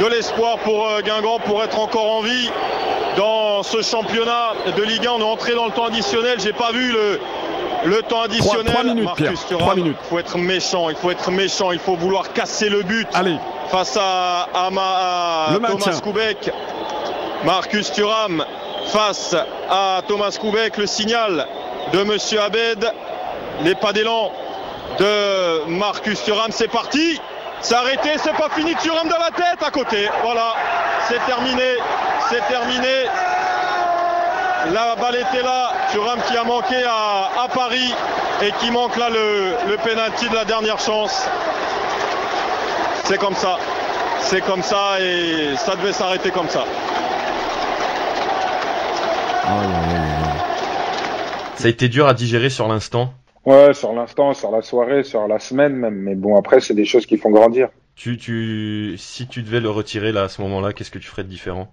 De l'espoir pour euh, Guingamp pour être encore en vie dans ce championnat de Ligue 1. On est entré dans le temps additionnel. J'ai pas vu le, le temps additionnel. 3, minutes, Marcus Thuram, minutes. Il faut être méchant, il faut être méchant, il faut vouloir casser le but. Allez. Face à, à, Thomas Koubek. Marcus Thuram face à Thomas Koubek. Le signal de Monsieur Abed. Les pas d'élan de Marcus Thuram. C'est parti. C'est arrêté, c'est pas fini. Thuram dans la tête à côté. Voilà, c'est terminé. C'est terminé. La balle était là. Thuram qui a manqué à, Paris et qui manque là le, le penalty de la dernière chance. C'est comme ça. C'est comme ça et ça devait s'arrêter comme ça. Ça a été dur à digérer sur l'instant Ouais, sur l'instant, sur la soirée, sur la semaine même. Mais bon, après, c'est des choses qui font grandir. Tu, tu, si tu devais le retirer là à ce moment-là, qu'est-ce que tu ferais de différent?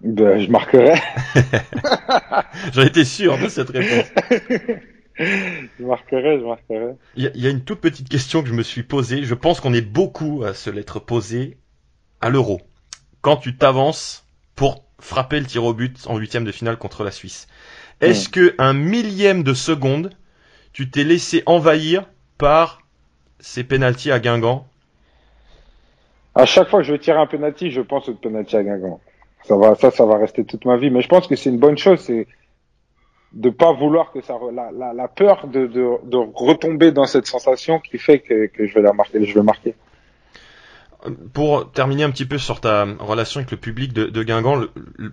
Ben, je marquerais. J'en étais sûr de cette réponse. je marquerais, je marquerais. Il y, a une toute petite question que je me suis posée. Je pense qu'on est beaucoup à se l'être posée à l'euro. Quand tu t'avances pour frapper le tir au but en huitième de finale contre la Suisse, est-ce hmm. que un millième de seconde tu t'es laissé envahir par ces pénalties à Guingamp À chaque fois que je tire un penalty, je pense au penalty à Guingamp. Ça va, ça, ça va rester toute ma vie. Mais je pense que c'est une bonne chose, c'est de pas vouloir que ça, la, la, peur de, retomber dans cette sensation qui fait que, que je vais la marquer, je vais marquer. Pour terminer un petit peu sur ta relation avec le public de, Guingamp,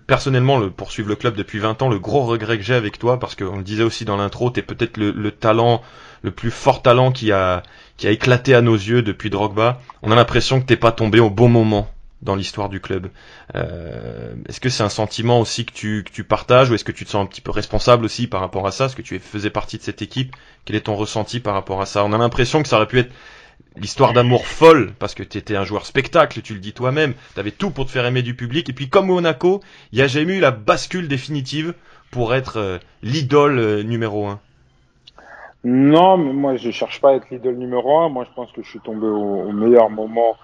personnellement, le, poursuivre le club depuis 20 ans, le gros regret que j'ai avec toi, parce qu'on le disait aussi dans l'intro, t'es peut-être le, le, talent, le plus fort talent qui a, qui a éclaté à nos yeux depuis Drogba. On a l'impression que t'es pas tombé au bon moment dans l'histoire du club. Euh, est-ce que c'est un sentiment aussi que tu, que tu partages ou est-ce que tu te sens un petit peu responsable aussi par rapport à ça Est-ce que tu faisais partie de cette équipe? Quel est ton ressenti par rapport à ça? On a l'impression que ça aurait pu être l'histoire d'amour folle, parce que tu étais un joueur spectacle, tu le dis toi-même, tu avais tout pour te faire aimer du public, et puis comme Monaco, il n'y a jamais eu la bascule définitive pour être euh, l'idole euh, numéro un. Non, mais moi, je cherche pas à être l'idole numéro un. Moi, je pense que je suis tombé au, au meilleur moment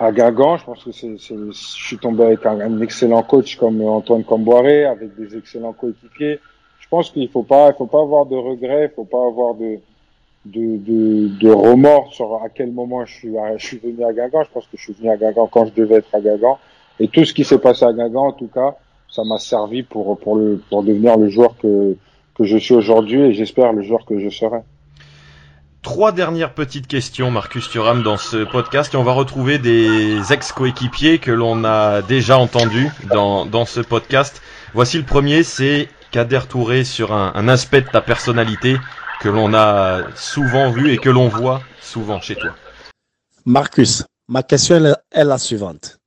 à Guingamp. Je pense que c'est, c'est, je suis tombé avec un, un, excellent coach comme Antoine Camboiré, avec des excellents coéquipiers. Je pense qu'il faut pas, il faut pas avoir de regrets, il faut pas avoir de, de, de, de, remords sur à quel moment je suis, je suis venu à Guingamp. Je pense que je suis venu à Guingamp quand je devais être à Guingamp. Et tout ce qui s'est passé à Guingamp, en tout cas, ça m'a servi pour, pour, le, pour devenir le joueur que, que je suis aujourd'hui et j'espère le joueur que je serai. Trois dernières petites questions, Marcus Thuram, dans ce podcast et on va retrouver des ex-coéquipiers que l'on a déjà entendus dans, dans ce podcast. Voici le premier, c'est Kader Touré sur un, un aspect de ta personnalité que l'on a souvent vu et que l'on voit souvent chez toi. Marcus, ma question est la suivante.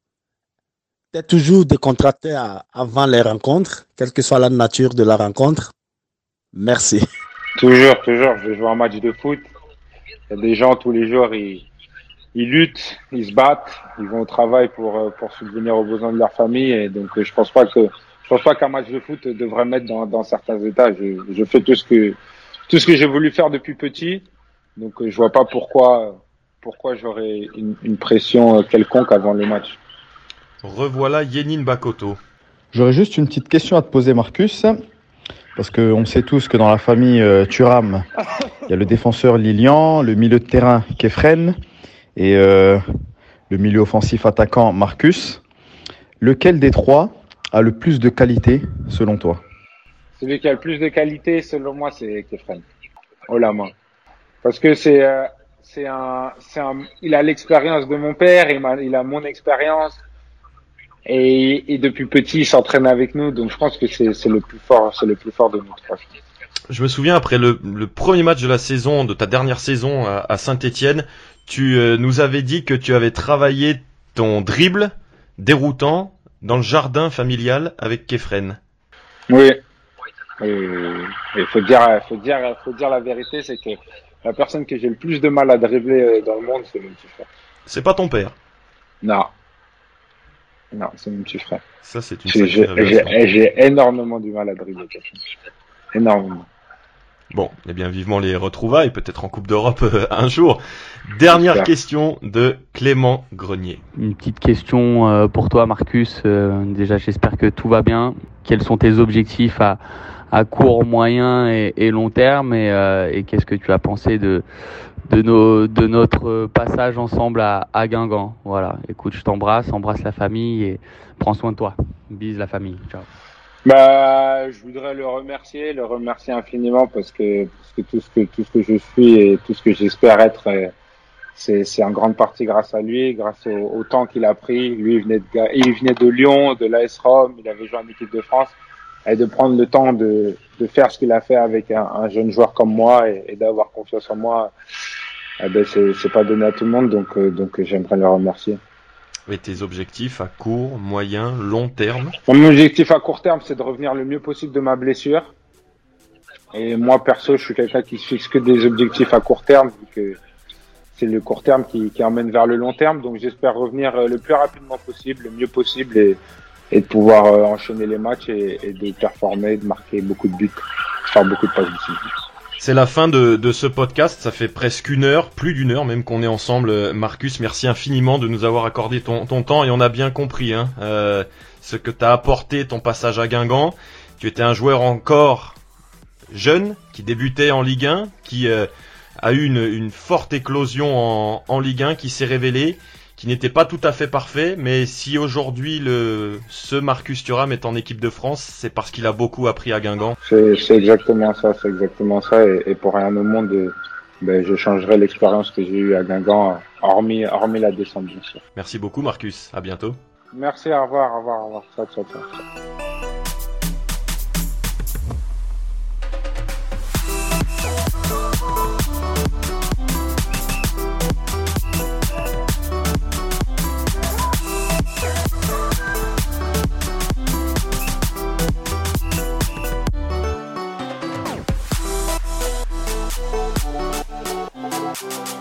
Tu es toujours décontracté avant les rencontres, quelle que soit la nature de la rencontre? Merci. Toujours, toujours. Je joue un match de foot. Il y a des gens tous les jours, ils, ils luttent, ils se battent, ils vont au travail pour pour subvenir aux besoins de leur famille. Et donc, je pense pas que je pense pas qu'un match de foot devrait mettre dans, dans certains états. Je, je fais tout ce que tout ce que j'ai voulu faire depuis petit. Donc, je vois pas pourquoi pourquoi j'aurais une, une pression quelconque avant le match. Revoilà Yenin Bakoto. J'aurais juste une petite question à te poser, Marcus. Parce qu'on sait tous que dans la famille euh, Thuram, il y a le défenseur Lilian, le milieu de terrain Kefren et euh, le milieu offensif attaquant Marcus. Lequel des trois a le plus de qualité selon toi? Celui qui a le plus de qualité selon moi, c'est Kefren. Oh la main. Parce que c'est euh, c'est un, c'est un, il a l'expérience de mon père, il, a, il a mon expérience. Et, et, depuis petit, il s'entraîne avec nous, donc je pense que c'est le plus fort, c'est le plus fort de nous trois. Je me souviens après le, le, premier match de la saison, de ta dernière saison à, à Saint-Étienne, tu euh, nous avais dit que tu avais travaillé ton dribble déroutant dans le jardin familial avec Kefren. Oui. Il faut dire, faut dire, faut dire la vérité, c'est que la personne que j'ai le plus de mal à dribbler dans le monde, c'est mon petit frère. C'est pas ton père. Non. Non, c'est mon petit frère. Ça, c'est une J'ai énormément du mal à dribbler. Énormément. Bon, eh bien, vivement les retrouvailles, peut-être en Coupe d'Europe euh, un jour. Dernière Super. question de Clément Grenier. Une petite question euh, pour toi, Marcus. Euh, déjà, j'espère que tout va bien. Quels sont tes objectifs à, à court, moyen et, long terme Et, euh, et qu'est-ce que tu as pensé de, de, nos, de notre passage ensemble à, à Guingamp? Voilà, écoute, je t'embrasse, embrasse la famille et prends soin de toi. Bise la famille. Ciao. Bah, je voudrais le remercier, le remercier infiniment parce que, parce que tout ce que tout ce que je suis et tout ce que j'espère être, c'est c'est en grande partie grâce à lui, grâce au, au temps qu'il a pris. Lui, il venait de il venait de Lyon, de l'AS Rome, il avait joué en équipe de France et de prendre le temps de de faire ce qu'il a fait avec un, un, jeune joueur comme moi et, et d'avoir confiance en moi. Eh ben c'est pas donné à tout le monde, donc euh, donc j'aimerais le remercier. Et tes objectifs à court, moyen, long terme? Mon objectif à court terme, c'est de revenir le mieux possible de ma blessure. Et moi, perso, je suis quelqu'un qui se fixe que des objectifs à court terme, vu que c'est le court terme qui, qui emmène vers le long terme. Donc, j'espère revenir le plus rapidement possible, le mieux possible, et, et de pouvoir euh, enchaîner les matchs et, et, de performer, de marquer beaucoup de buts, faire beaucoup de passes décisives. C'est la fin de, de, ce podcast. Ça fait presque une heure, plus d'une heure même qu'on est ensemble. Marcus, merci infiniment de nous avoir accordé ton, ton temps et on a bien compris hein, euh, ce que t'as apporté ton passage à Guingamp. Tu étais un joueur encore jeune qui débutait en Ligue 1, qui euh, a eu une, une, forte éclosion en, en Ligue 1, qui s'est révélé, qui n'était pas tout à fait parfait, mais si aujourd'hui le ce Marcus Thuram est en équipe de France, c'est parce qu'il a beaucoup appris à Guingamp. C'est exactement ça, c'est exactement ça, et, et, pour rien au monde, ben, je changerai l'expérience que j'ai eue à Guingamp, hormis hormis la descente bien sûr. Merci beaucoup Marcus, à bientôt. Merci, au revoir, au revoir, au revoir, ciao, ciao, ciao. Thank